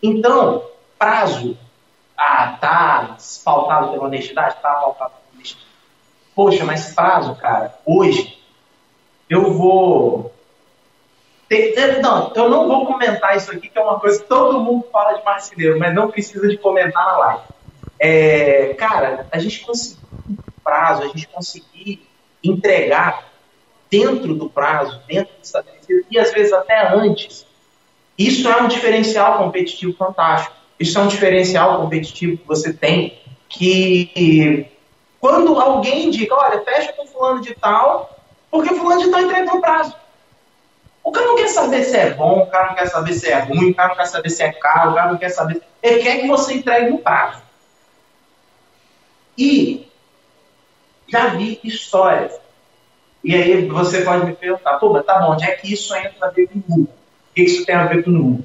Então, prazo, ah, tá pautado pela honestidade? Tá pautado pela honestidade. Poxa, mas prazo, cara, hoje, eu vou. Não, eu não vou comentar isso aqui, que é uma coisa que todo mundo fala de marceneiro, mas não precisa de comentar na live. É, cara, a gente conseguir prazo, a gente conseguir entregar dentro do prazo, dentro do estabelecido, e às vezes até antes, isso é um diferencial competitivo fantástico. Isso é um diferencial competitivo que você tem que quando alguém indica, olha, fecha com fulano de tal, porque fulano de tal entrega no prazo. O cara não quer saber se é bom, o cara não quer saber se é ruim, o cara não quer saber se é caro, o cara não quer saber. Ele quer que você entregue no prazo. E já vi histórias. E aí você pode me perguntar, pô, mas tá bom, onde é que isso entra a ver com o que isso tem a ver com o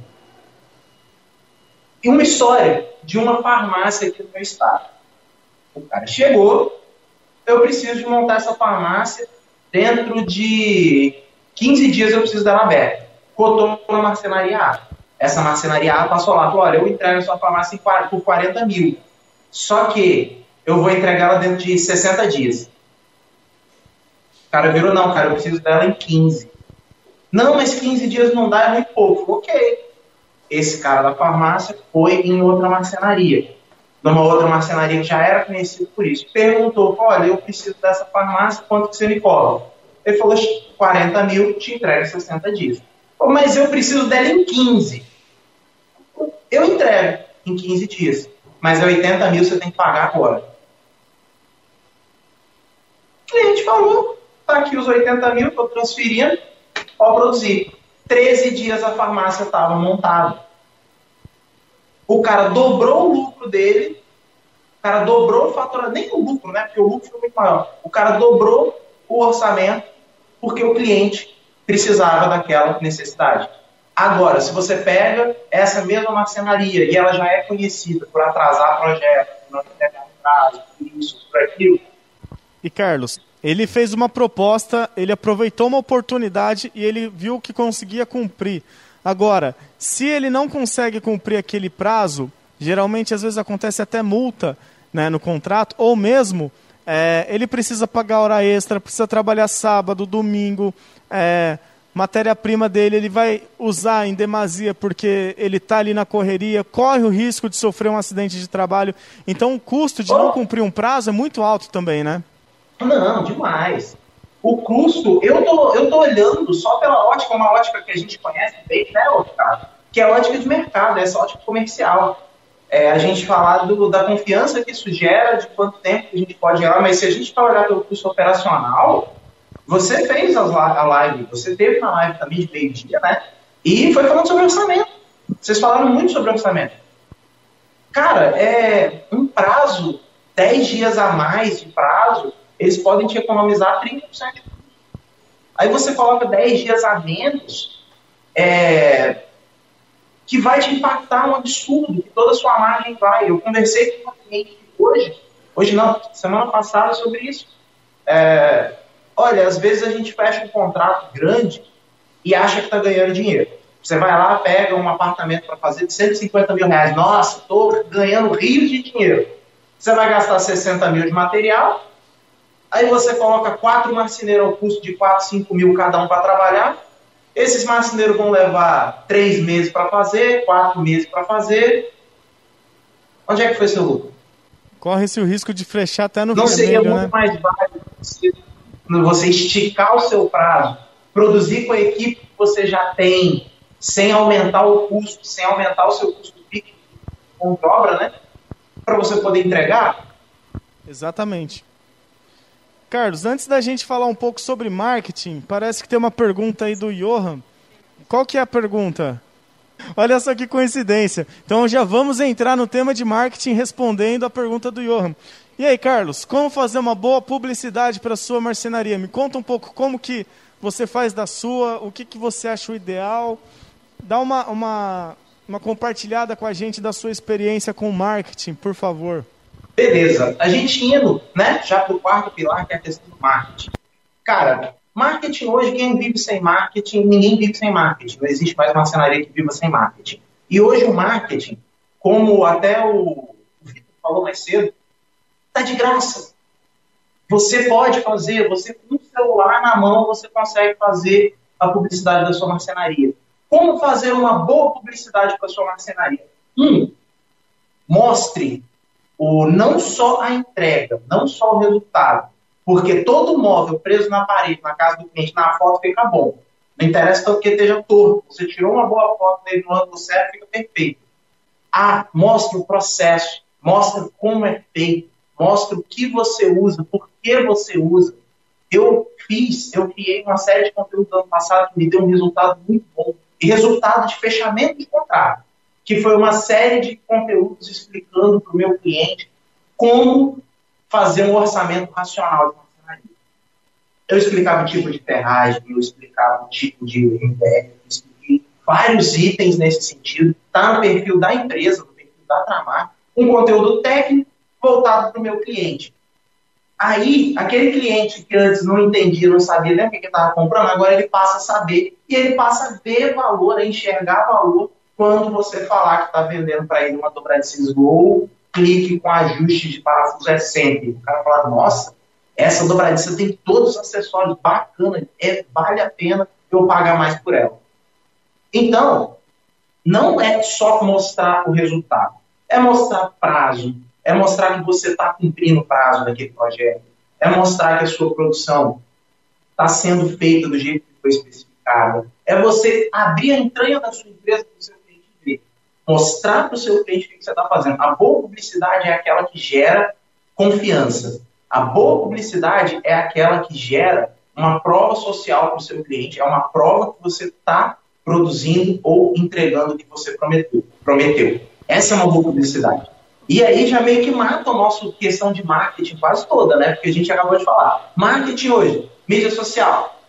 E uma história de uma farmácia aqui no meu estado. O cara chegou, eu preciso de montar essa farmácia dentro de 15 dias eu preciso dela aberta. Cotou na marcenaria A. Essa marcenaria A passou lá, falou, olha, eu entrego a sua farmácia por 40 mil. Só que eu vou entregar ela dentro de 60 dias. O cara virou, não, cara, eu preciso dela em 15. Não, mas 15 dias não dá, é muito pouco. Ok. Esse cara da farmácia foi em outra marcenaria. Numa outra marcenaria que já era conhecido por isso. Perguntou, olha, eu preciso dessa farmácia, quanto que você me cobra? Ele falou, 40 mil, te entrega 60 dias. Mas eu preciso dela em 15. Eu entrego em 15 dias. Mas é 80 mil você tem que pagar agora. O cliente falou, tá aqui os 80 mil, estou transferindo, pode produzir. 13 dias a farmácia estava montada. O cara dobrou o lucro dele, o cara dobrou o faturamento, nem o lucro, né? Porque o lucro foi muito maior. O cara dobrou o orçamento porque o cliente precisava daquela necessidade. Agora, se você pega essa mesma marcenaria e ela já é conhecida por atrasar projetos, não entregar prazo, por isso, por aquilo. E Carlos, ele fez uma proposta, ele aproveitou uma oportunidade e ele viu que conseguia cumprir. Agora, se ele não consegue cumprir aquele prazo, geralmente às vezes acontece até multa né, no contrato, ou mesmo é, ele precisa pagar hora extra, precisa trabalhar sábado, domingo, é, matéria-prima dele ele vai usar em demasia porque ele está ali na correria, corre o risco de sofrer um acidente de trabalho. Então o custo de não cumprir um prazo é muito alto também, né? Não, demais. O custo, eu tô, eu tô olhando só pela ótica, uma ótica que a gente conhece bem, né, Otávio? Que é a ótica de mercado, essa ótica comercial. É, a gente falar do, da confiança que isso gera, de quanto tempo a gente pode gerar, mas se a gente for olhar pelo custo operacional, você fez a live, você teve na live também de meio-dia, né? E foi falando sobre orçamento. Vocês falaram muito sobre orçamento. Cara, é um prazo, 10 dias a mais de prazo, eles podem te economizar 30%. Aí você coloca 10 dias a menos, é, que vai te impactar um absurdo, que toda a sua margem vai. Eu conversei com uma cliente hoje, hoje não, semana passada, sobre isso. É, Olha, às vezes a gente fecha um contrato grande e acha que está ganhando dinheiro. Você vai lá, pega um apartamento para fazer de 150 mil reais. Nossa, estou ganhando rios de dinheiro. Você vai gastar 60 mil de material, aí você coloca quatro marceneiros ao custo de 4, 5 mil cada um para trabalhar. Esses marceneiros vão levar três meses para fazer, quatro meses para fazer. Onde é que foi seu lucro? Corre-se o risco de flechar até no Não vermelho, seria né? muito mais válido você você esticar o seu prazo, produzir com a equipe que você já tem, sem aumentar o custo, sem aumentar o seu custo fixo com obra, né? Para você poder entregar. Exatamente. Carlos, antes da gente falar um pouco sobre marketing, parece que tem uma pergunta aí do Johan. Qual que é a pergunta? Olha só que coincidência. Então já vamos entrar no tema de marketing respondendo a pergunta do Johan. E aí, Carlos, como fazer uma boa publicidade para a sua marcenaria? Me conta um pouco como que você faz da sua, o que, que você acha o ideal. Dá uma, uma, uma compartilhada com a gente da sua experiência com marketing, por favor. Beleza. A gente indo, né, já para o quarto pilar, que é a questão do marketing. Cara, marketing hoje, quem vive sem marketing, ninguém vive sem marketing. Não existe mais marcenaria que viva sem marketing. E hoje o marketing, como até o Vitor falou mais cedo, Está de graça. Você pode fazer, você com o celular na mão, você consegue fazer a publicidade da sua marcenaria. Como fazer uma boa publicidade para a sua marcenaria? Um, mostre o, não só a entrega, não só o resultado. Porque todo móvel preso na parede, na casa do cliente, na foto fica bom. Não interessa tanto que esteja torto. Você tirou uma boa foto dele no ângulo certo, fica perfeito. Ah, mostre o processo, mostre como é feito, mostra o que você usa, por que você usa. Eu fiz, eu criei uma série de conteúdos no ano passado que me deu um resultado muito bom. E resultado de fechamento de contrato, que foi uma série de conteúdos explicando para o meu cliente como fazer um orçamento racional de marcenaria. Eu explicava o tipo de ferragem, eu explicava o tipo de MDF, expliquei vários itens nesse sentido. Está no perfil da empresa, no da Tramar, um conteúdo técnico voltado para o meu cliente. Aí, aquele cliente que antes não entendia, não sabia nem o que estava comprando, agora ele passa a saber e ele passa a ver valor, a enxergar valor quando você falar que está vendendo para ele uma dobradiça Gol, clique com ajuste de parafuso é sempre. O cara fala, nossa, essa dobradiça tem todos os acessórios bacanas, é, vale a pena eu pagar mais por ela. Então, não é só mostrar o resultado, é mostrar prazo, é mostrar que você está cumprindo o prazo daquele projeto, é mostrar que a sua produção está sendo feita do jeito que foi especificada, é você abrir a entranha da sua empresa cliente ver, mostrar para o seu cliente o que você está fazendo. A boa publicidade é aquela que gera confiança. A boa publicidade é aquela que gera uma prova social para o seu cliente, é uma prova que você está produzindo ou entregando o que você prometeu. prometeu. Essa é uma boa publicidade. E aí já meio que mata a nossa questão de marketing quase toda, né? Porque a gente acabou de falar. Marketing hoje, mídia social.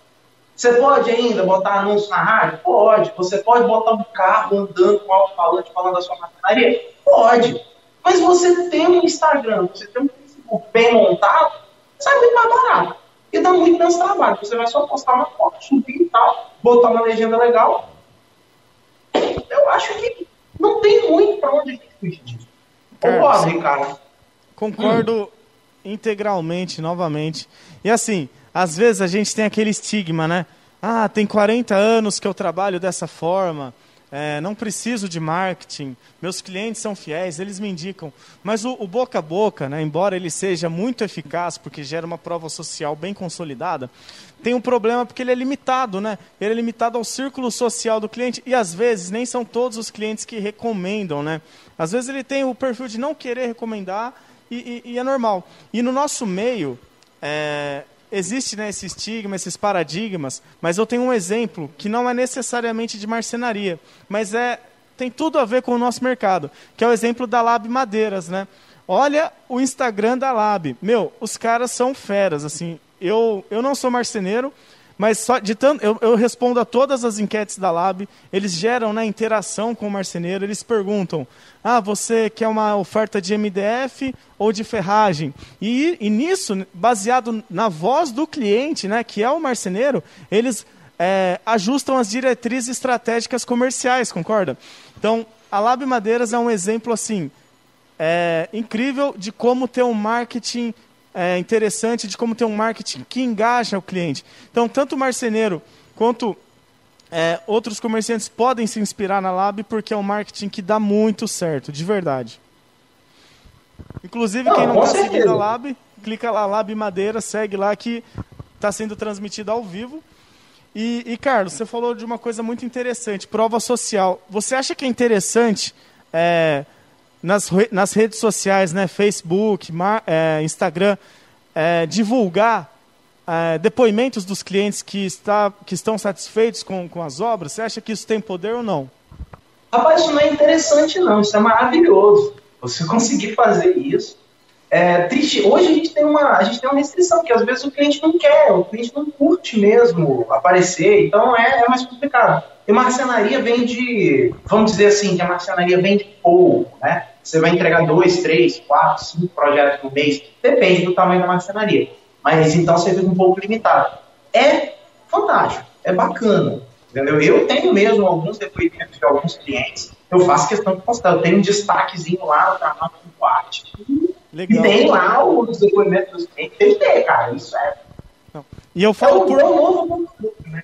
Você pode ainda botar anúncio na rádio? Pode. Você pode botar um carro andando com alto-falante falando da sua maquinaria? Pode. Mas você tem um Instagram, você tem um Facebook bem montado, sai muito mais barato. E dá muito menos trabalho. Você vai só postar uma foto, subir e tal, botar uma legenda legal. Eu acho que não tem muito para onde a gente fugir disso. Concordo, Ricardo. Concordo hum. integralmente, novamente. E assim, às vezes a gente tem aquele estigma, né? Ah, tem 40 anos que eu trabalho dessa forma, é, não preciso de marketing, meus clientes são fiéis, eles me indicam. Mas o, o, boca a boca, né, embora ele seja muito eficaz, porque gera uma prova social bem consolidada, tem um problema porque ele é limitado, né? Ele é limitado ao círculo social do cliente e às vezes nem são todos os clientes que recomendam, né? Às vezes ele tem o perfil de não querer recomendar e, e, e é normal. E no nosso meio, é, existe né, esse estigma, esses paradigmas, mas eu tenho um exemplo que não é necessariamente de marcenaria, mas é tem tudo a ver com o nosso mercado, que é o exemplo da Lab Madeiras, né? Olha o Instagram da Lab. Meu, os caras são feras, assim. Eu, eu não sou marceneiro, mas só de tanto, eu, eu, respondo a todas as enquetes da Lab, eles geram né, interação com o marceneiro, eles perguntam: ah, você quer uma oferta de MDF ou de ferragem? E, e nisso, baseado na voz do cliente, né, que é o marceneiro, eles é, ajustam as diretrizes estratégicas comerciais, concorda? Então, a Lab Madeiras é um exemplo assim é, incrível de como ter um marketing é, interessante de como ter um marketing que engaja o cliente. Então, tanto o marceneiro quanto é, outros comerciantes podem se inspirar na Lab porque é um marketing que dá muito certo, de verdade. Inclusive, não, quem não está seguindo a Lab, clica lá, Lab Madeira, segue lá que está sendo transmitido ao vivo. E, e, Carlos, você falou de uma coisa muito interessante, prova social. Você acha que é interessante é, nas, nas redes sociais, né, Facebook, mar, é, Instagram, é, divulgar é, depoimentos dos clientes que, está, que estão satisfeitos com, com as obras? Você acha que isso tem poder ou não? Rapaz, isso não é interessante não, isso é maravilhoso. Você conseguir fazer isso. É triste. Hoje a gente tem uma, a gente tem uma restrição, que às vezes o cliente não quer, o cliente não curte mesmo aparecer, então é, é mais complicado. E marcenaria vende, vamos dizer assim, que a marcenaria vende pouco, né? Você vai entregar dois, três, quatro, cinco projetos por mês, depende do tamanho da marcenaria. Mas então você fica um pouco limitado. É fantástico, é bacana. Entendeu? Eu tenho mesmo alguns depoimentos de alguns clientes, eu faço questão de postar. Eu tenho um destaquezinho lá no canal do quarto. Legal. E tem lá os depoimentos dos clientes. Tem que ter, cara. Isso é. Não. E eu falo é um por. Novo, né?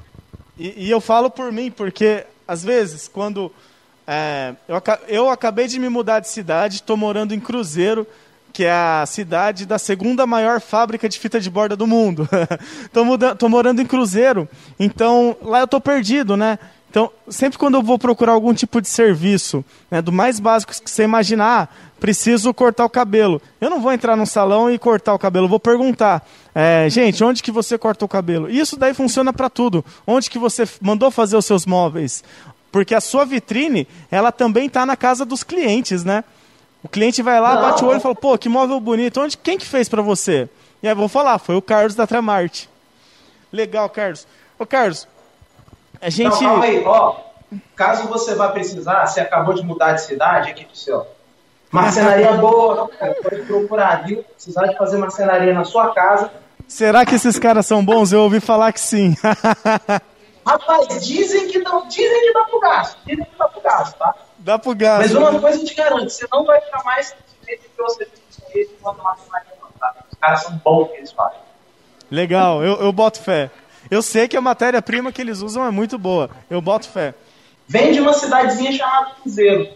e, e eu falo por mim, porque às vezes, quando é, eu, eu acabei de me mudar de cidade, estou morando em Cruzeiro, que é a cidade da segunda maior fábrica de fita de borda do mundo. Estou morando em Cruzeiro, então lá eu estou perdido, né? Então, sempre quando eu vou procurar algum tipo de serviço, né, do mais básico que você imaginar, ah, preciso cortar o cabelo. Eu não vou entrar num salão e cortar o cabelo, vou perguntar, é, gente, onde que você corta o cabelo? Isso daí funciona para tudo. Onde que você mandou fazer os seus móveis? Porque a sua vitrine, ela também está na casa dos clientes, né? O cliente vai lá, bate o olho e fala, pô, que móvel bonito. Onde, quem que fez para você? E aí eu vou falar, foi o Carlos da Tramarte. Legal, Carlos. Ô, Carlos, a gente... Não, calma aí, ó. Caso você vá precisar, você acabou de mudar de cidade aqui do céu. Marcenaria boa, cara, pode procurar, viu? Precisar de fazer marcenaria na sua casa. Será que esses caras são bons? Eu ouvi falar que sim. Rapaz, dizem que, não, dizem que dá pro gasto. Dizem que dá pro gasto, tá? Dá pro gasto. Mas uma coisa eu te garanto, você não vai ficar mais satisfeito que você fez quando marcenaria não, tá? Os caras são bons que eles fazem. Legal, eu, eu boto fé. Eu sei que a matéria-prima que eles usam é muito boa. Eu boto fé. Vem de uma cidadezinha chamada Cruzeiro.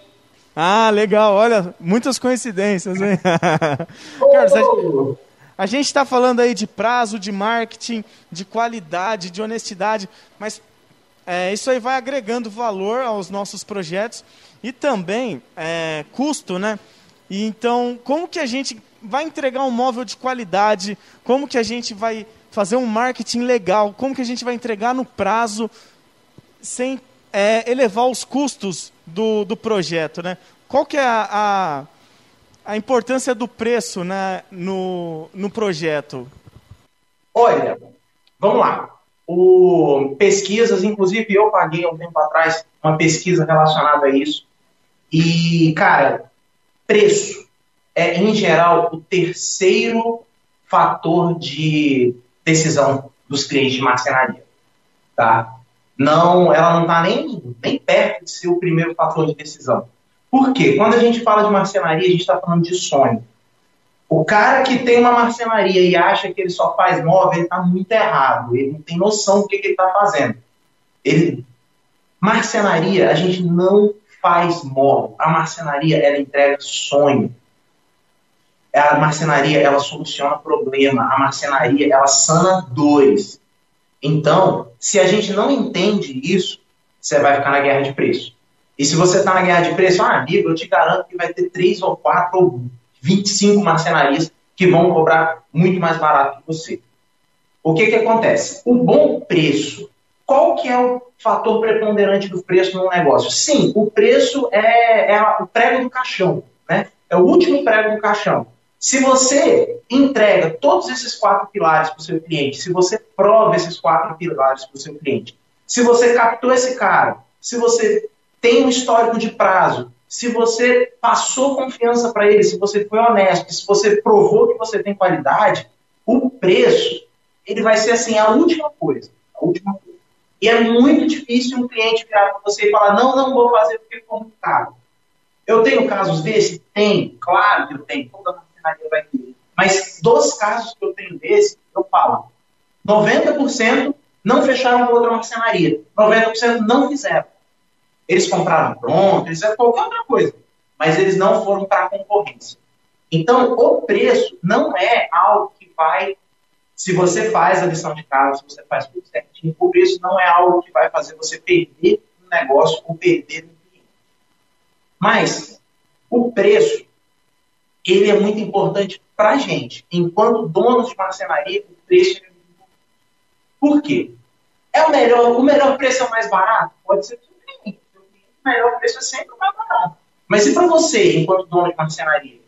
Ah, legal. Olha, muitas coincidências, hein? Carlos, a, a gente está falando aí de prazo, de marketing, de qualidade, de honestidade, mas é, isso aí vai agregando valor aos nossos projetos e também é, custo, né? E então, como que a gente vai entregar um móvel de qualidade? Como que a gente vai fazer um marketing legal? Como que a gente vai entregar no prazo sem é, elevar os custos do, do projeto, né? Qual que é a, a, a importância do preço né, no, no projeto? Olha, vamos lá. O, pesquisas, inclusive eu paguei um tempo atrás uma pesquisa relacionada a isso. E, cara, preço é, em geral, o terceiro fator de decisão dos clientes de marcenaria. Tá? não, ela não está nem, nem perto de ser o primeiro fator de decisão. Por quê? Quando a gente fala de marcenaria, a gente está falando de sonho. O cara que tem uma marcenaria e acha que ele só faz móvel, ele está muito errado. Ele não tem noção do que, que ele está fazendo. Ele... Marcenaria, a gente não faz móvel. A marcenaria, ela entrega sonho. A marcenaria, ela soluciona problema. A marcenaria, ela sana dores. Então, se a gente não entende isso, você vai ficar na guerra de preço. E se você está na guerra de preço, ah, amigo, eu te garanto que vai ter três ou quatro ou 25 marcenarias que vão cobrar muito mais barato que você. O que, que acontece? O bom preço. Qual que é o fator preponderante do preço num negócio? Sim, o preço é, é o prego do caixão. Né? É o último prego do caixão. Se você entrega todos esses quatro pilares para o seu cliente, se você prova esses quatro pilares para o seu cliente, se você captou esse cara, se você tem um histórico de prazo, se você passou confiança para ele, se você foi honesto, se você provou que você tem qualidade, o preço ele vai ser assim a última coisa, a última coisa. E é muito difícil um cliente virar para você e falar não, não vou fazer porque muito caro. Eu tenho casos desse? Tem, claro que eu tenho. Toda marcenaria vai ter. Mas dos casos que eu tenho desse, eu falo, 90% não fecharam com outra marcenaria, 90% não fizeram. Eles compraram pronto, eles fizeram qualquer outra coisa, mas eles não foram para a concorrência. Então, o preço não é algo que vai, se você faz a lição de casa, se você faz tudo certinho, o preço não é algo que vai fazer você perder um negócio ou perder um cliente. Mas, o preço ele é muito importante para a gente. Enquanto donos de marcenaria, o preço é muito importante. Por quê? É o melhor, o melhor preço é o mais barato? Pode ser que melhor preço é sempre o mais barato. Mas e para você, enquanto dono de marcenaria?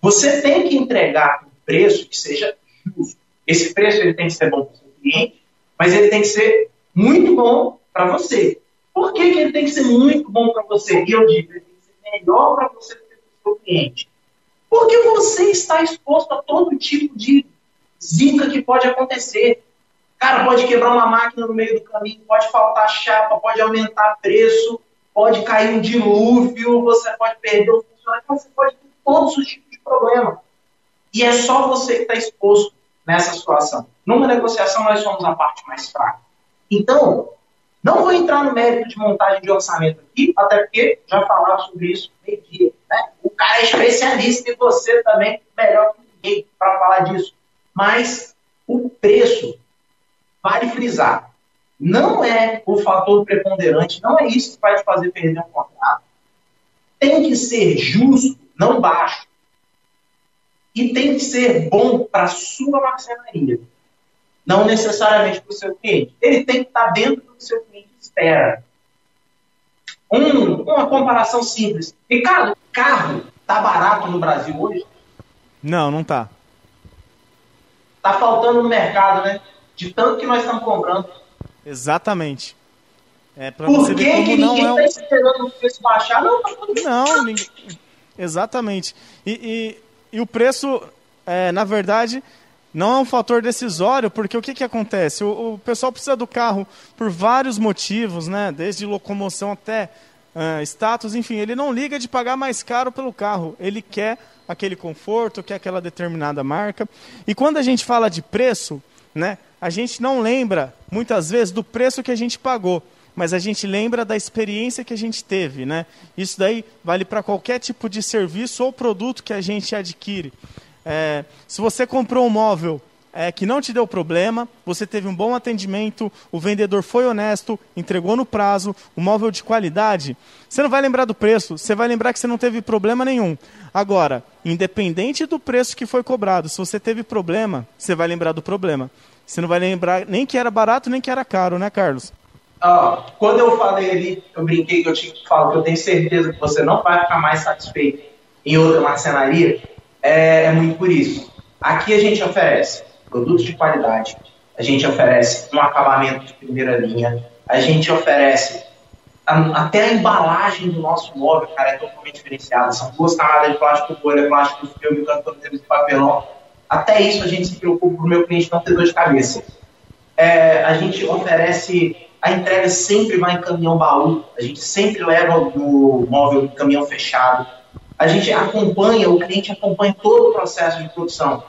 Você tem que entregar um preço que seja justo. Esse preço ele tem que ser bom para o seu cliente, mas ele tem que ser muito bom para você. Por que, que ele tem que ser muito bom para você? E eu digo, ele tem que ser melhor para você seu cliente. Porque você está exposto a todo tipo de zica que pode acontecer. Cara, pode quebrar uma máquina no meio do caminho, pode faltar chapa, pode aumentar preço, pode cair um dilúvio, você pode perder o funcionário, você pode ter todos os tipos de problema. E é só você que está exposto nessa situação. Numa negociação, nós somos a parte mais fraca. Então, não vou entrar no mérito de montagem de orçamento aqui, até porque já falaram sobre isso meio-dia. Né? O cara é especialista e você também melhor que ninguém para falar disso. Mas o preço, vale frisar, não é o fator preponderante, não é isso que vai te fazer perder um contrato. Tem que ser justo, não baixo. E tem que ser bom para a sua marcenaria não necessariamente para o seu cliente. Ele tem que estar dentro do que o seu cliente espera. Um, uma comparação simples. Ricardo, carro está barato no Brasil hoje? Não, não está. Está faltando no mercado, né? De tanto que nós estamos comprando. Exatamente. É, Por que, que ninguém está é um... esperando o preço baixar? Não, tá não ninguém... Exatamente. E, e, e o preço, é, na verdade, não é um fator decisório, porque o que, que acontece? O, o, pessoal precisa do carro por vários motivos, né? desde locomoção até uh, status, enfim, ele não liga de pagar mais caro pelo carro, ele quer aquele conforto, quer aquela determinada marca. E quando a gente fala de preço, né, a gente não lembra, muitas vezes, do preço que a gente pagou, mas a gente lembra da experiência que a gente teve. Né? Isso daí vale para qualquer tipo de serviço ou produto que a gente adquire. É, se você comprou um móvel é, que não te deu problema, você teve um bom atendimento, o vendedor foi honesto, entregou no prazo, um móvel de qualidade, você não vai lembrar do preço, você vai lembrar que você não teve problema nenhum. Agora, independente do preço que foi cobrado, se você teve problema, você vai lembrar do problema. Você não vai lembrar nem que era barato, nem que era caro, né, Carlos? Ah, quando eu falei ali, eu brinquei que eu te falo que eu tenho certeza que você não vai ficar mais satisfeito em outra marcenaria, é, é muito por isso. Aqui a gente oferece produtos de qualidade, a gente oferece um acabamento de primeira linha, a gente oferece a, até a embalagem do nosso móvel, cara, é totalmente diferenciada. São duas camadas de plástico bolha, plástico filme, canto de papelão. Até isso a gente se preocupa para o meu cliente não ter dor de cabeça. É, a gente oferece a entrega sempre vai em caminhão baú, a gente sempre leva o móvel em caminhão fechado. A gente acompanha, o cliente acompanha todo o processo de produção.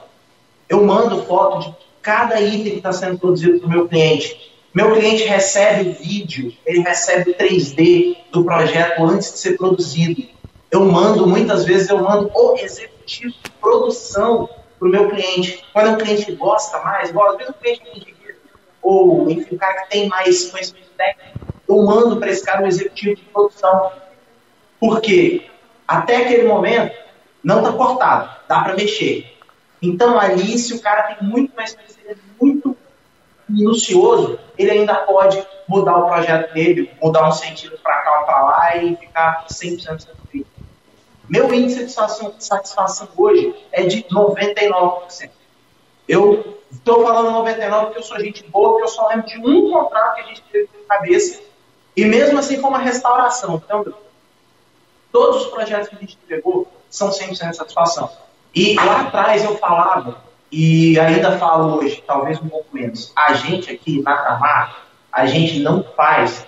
Eu mando foto de cada item que está sendo produzido para o meu cliente. Meu cliente recebe o vídeo, ele recebe o 3D do projeto antes de ser produzido. Eu mando, muitas vezes, eu mando o executivo de produção para o meu cliente. Quando é um cliente gosta mais, às vezes o cliente é ou enfim, o cara que tem mais conhecimento técnico, eu mando para esse cara o executivo de produção. Por quê? Até aquele momento, não está cortado, dá para mexer. Então, ali, se o cara tem muito mais conhecimento, muito minucioso, ele ainda pode mudar o projeto dele, mudar um sentido para cá ou para lá e ficar 100% satisfeito. Meu índice de satisfação hoje é de 99%. Eu estou falando 99% porque eu sou gente boa, porque eu só lembro de um contrato que a gente teve na cabeça, e mesmo assim foi uma restauração. Então, todos os projetos que a gente entregou são 100% de satisfação. E lá atrás eu falava, e ainda falo hoje, talvez um pouco menos, a gente aqui na Tamar, a gente não faz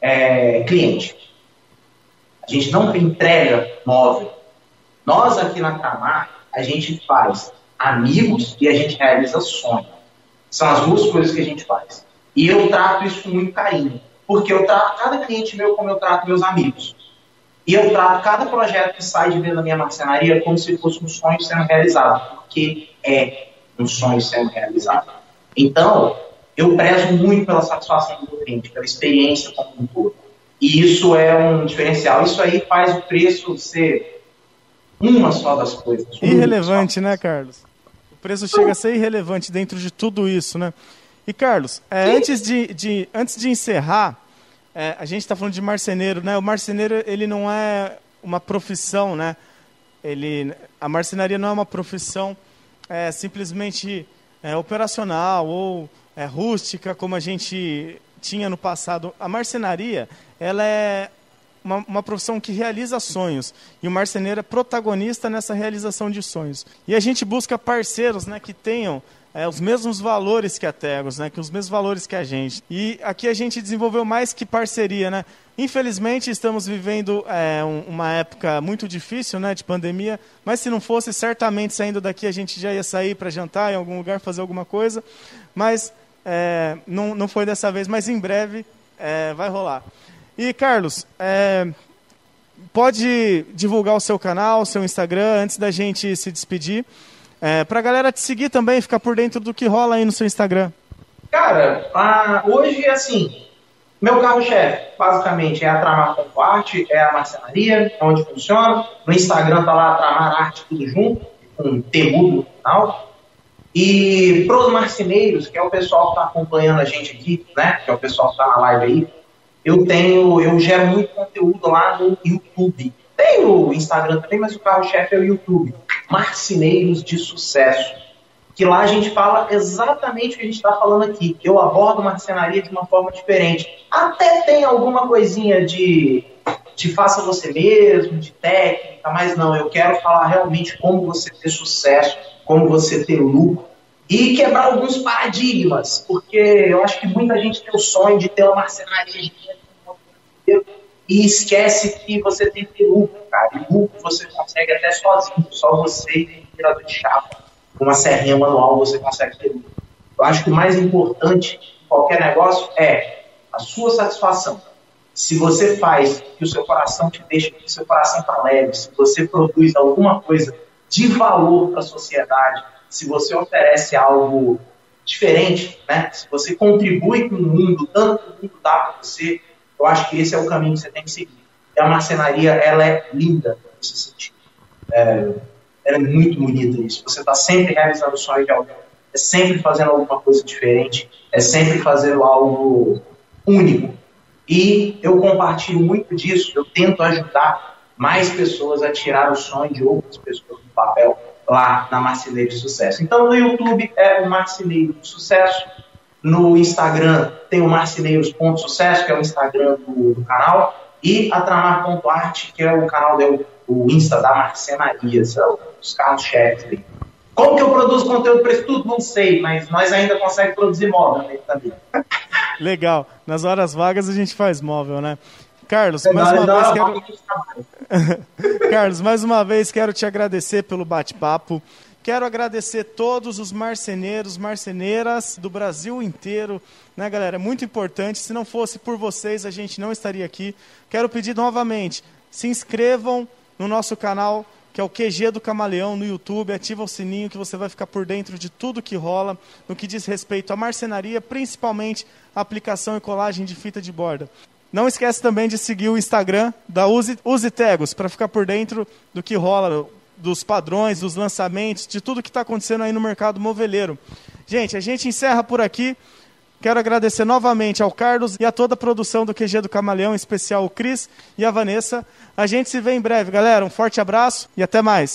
é, cliente. A gente não entrega móvel. Nós aqui na Tamar, a gente faz amigos e a gente realiza sonhos. São as duas coisas que a gente faz. E eu trato isso com muito carinho. Porque eu trato cada cliente meu como eu trato meus amigos. E eu trato cada projeto que sai de dentro da minha marcenaria como se fosse um sonho sendo realizado, porque é um sonho sendo realizado. Então, eu prezo muito pela satisfação do cliente, pela experiência como um todo. E isso é um diferencial. Isso aí faz o preço ser uma só das coisas. Irrelevante, né, Carlos? O preço chega a ser irrelevante dentro de tudo isso, né? E, Carlos, é, antes, de, de, antes de encerrar, é, a gente está falando de marceneiro, né? O marceneiro ele não é uma profissão, né? Ele, a marcenaria não é uma profissão é, simplesmente é, operacional ou é, rústica como a gente tinha no passado. A marcenaria ela é uma, uma, profissão que realiza sonhos e o marceneiro é protagonista nessa realização de sonhos. E a gente busca parceiros, né, que tenham é, os mesmos valores que a Tegos, né, que os mesmos valores que a gente. E aqui a gente desenvolveu mais que parceria, né? Infelizmente estamos vivendo é, um, uma época muito difícil, né, de pandemia. Mas se não fosse, certamente saindo daqui a gente já ia sair para jantar em algum lugar, fazer alguma coisa. Mas é, não, não foi dessa vez, mas em breve é, vai rolar. E Carlos, é, pode divulgar o seu canal, o seu Instagram antes da gente se despedir. É, pra galera te seguir também, ficar por dentro do que rola aí no seu Instagram. Cara, ah, hoje, assim, meu carro-chefe, basicamente, é a Tramar Comparte, é a marcenaria, é onde funciona. No Instagram tá lá, Tramar Arte, tudo junto, com temudo no final. E pros marceneiros, que é o pessoal que está acompanhando a gente aqui, né, que é o pessoal que está na live aí, eu tenho, eu gero muito conteúdo lá no YouTube. Tem o Instagram também, mas o carro-chefe é o YouTube. Marceneiros de Sucesso. Que lá a gente fala exatamente o que a gente está falando aqui. Eu abordo marcenaria de uma forma diferente. Até tem alguma coisinha de, de faça você mesmo, de técnica mas não, eu quero falar realmente como você ter sucesso, como você ter lucro e quebrar alguns paradigmas, porque eu acho que muita gente tem o sonho de ter uma marcenaria e esquece que você tem que ter lucro, cara. E lucro você consegue até sozinho, só você e um tirador de chapa. Com uma serrinha manual você consegue ter. Eu acho que o mais importante em qualquer negócio é a sua satisfação. Se você faz que o seu coração te deixa, que o seu coração está leve, se você produz alguma coisa de valor para a sociedade, se você oferece algo diferente, né? se você contribui com o mundo, tanto o mundo dá para você, eu acho que esse é o caminho que você tem que seguir. A marcenaria, ela é linda nesse sentido. É, ela é muito bonita isso. Você está sempre realizando o sonho de alguém. É sempre fazendo alguma coisa diferente. É sempre fazendo algo único. E eu compartilho muito disso. Eu tento ajudar mais pessoas a tirar o sonho de outras pessoas do papel lá na Marceneiro de Sucesso. Então, no YouTube é o Marceneiro de Sucesso no Instagram tem o marceneiros.sucesso, que é o Instagram do, do canal, e a Tramar.arte, que é o canal do o Insta da marcenaria, são os carros-chefes Como que eu produzo conteúdo para isso tudo? Não sei, mas nós ainda conseguimos produzir móvel né, também. Legal. Nas horas vagas a gente faz móvel, né? Carlos, é, mais uma vez quero... Carlos, mais uma vez quero te agradecer pelo bate-papo. Quero agradecer todos os marceneiros, marceneiras do Brasil inteiro, né, galera? É muito importante. Se não fosse por vocês, a gente não estaria aqui. Quero pedir novamente, se inscrevam no nosso canal, que é o QG do Camaleão no YouTube. Ativa o sininho que você vai ficar por dentro de tudo que rola no que diz respeito à marcenaria, principalmente a aplicação e colagem de fita de borda. Não esquece também de seguir o Instagram da Use, Use Tegos para ficar por dentro do que rola dos padrões, dos lançamentos, de tudo que está acontecendo aí no mercado moveleiro. Gente, a gente encerra por aqui. Quero agradecer novamente ao Carlos e a toda a produção do QG do Camaleão, em especial o Cris e a Vanessa. A gente se vê em breve, galera. Um forte abraço e até mais.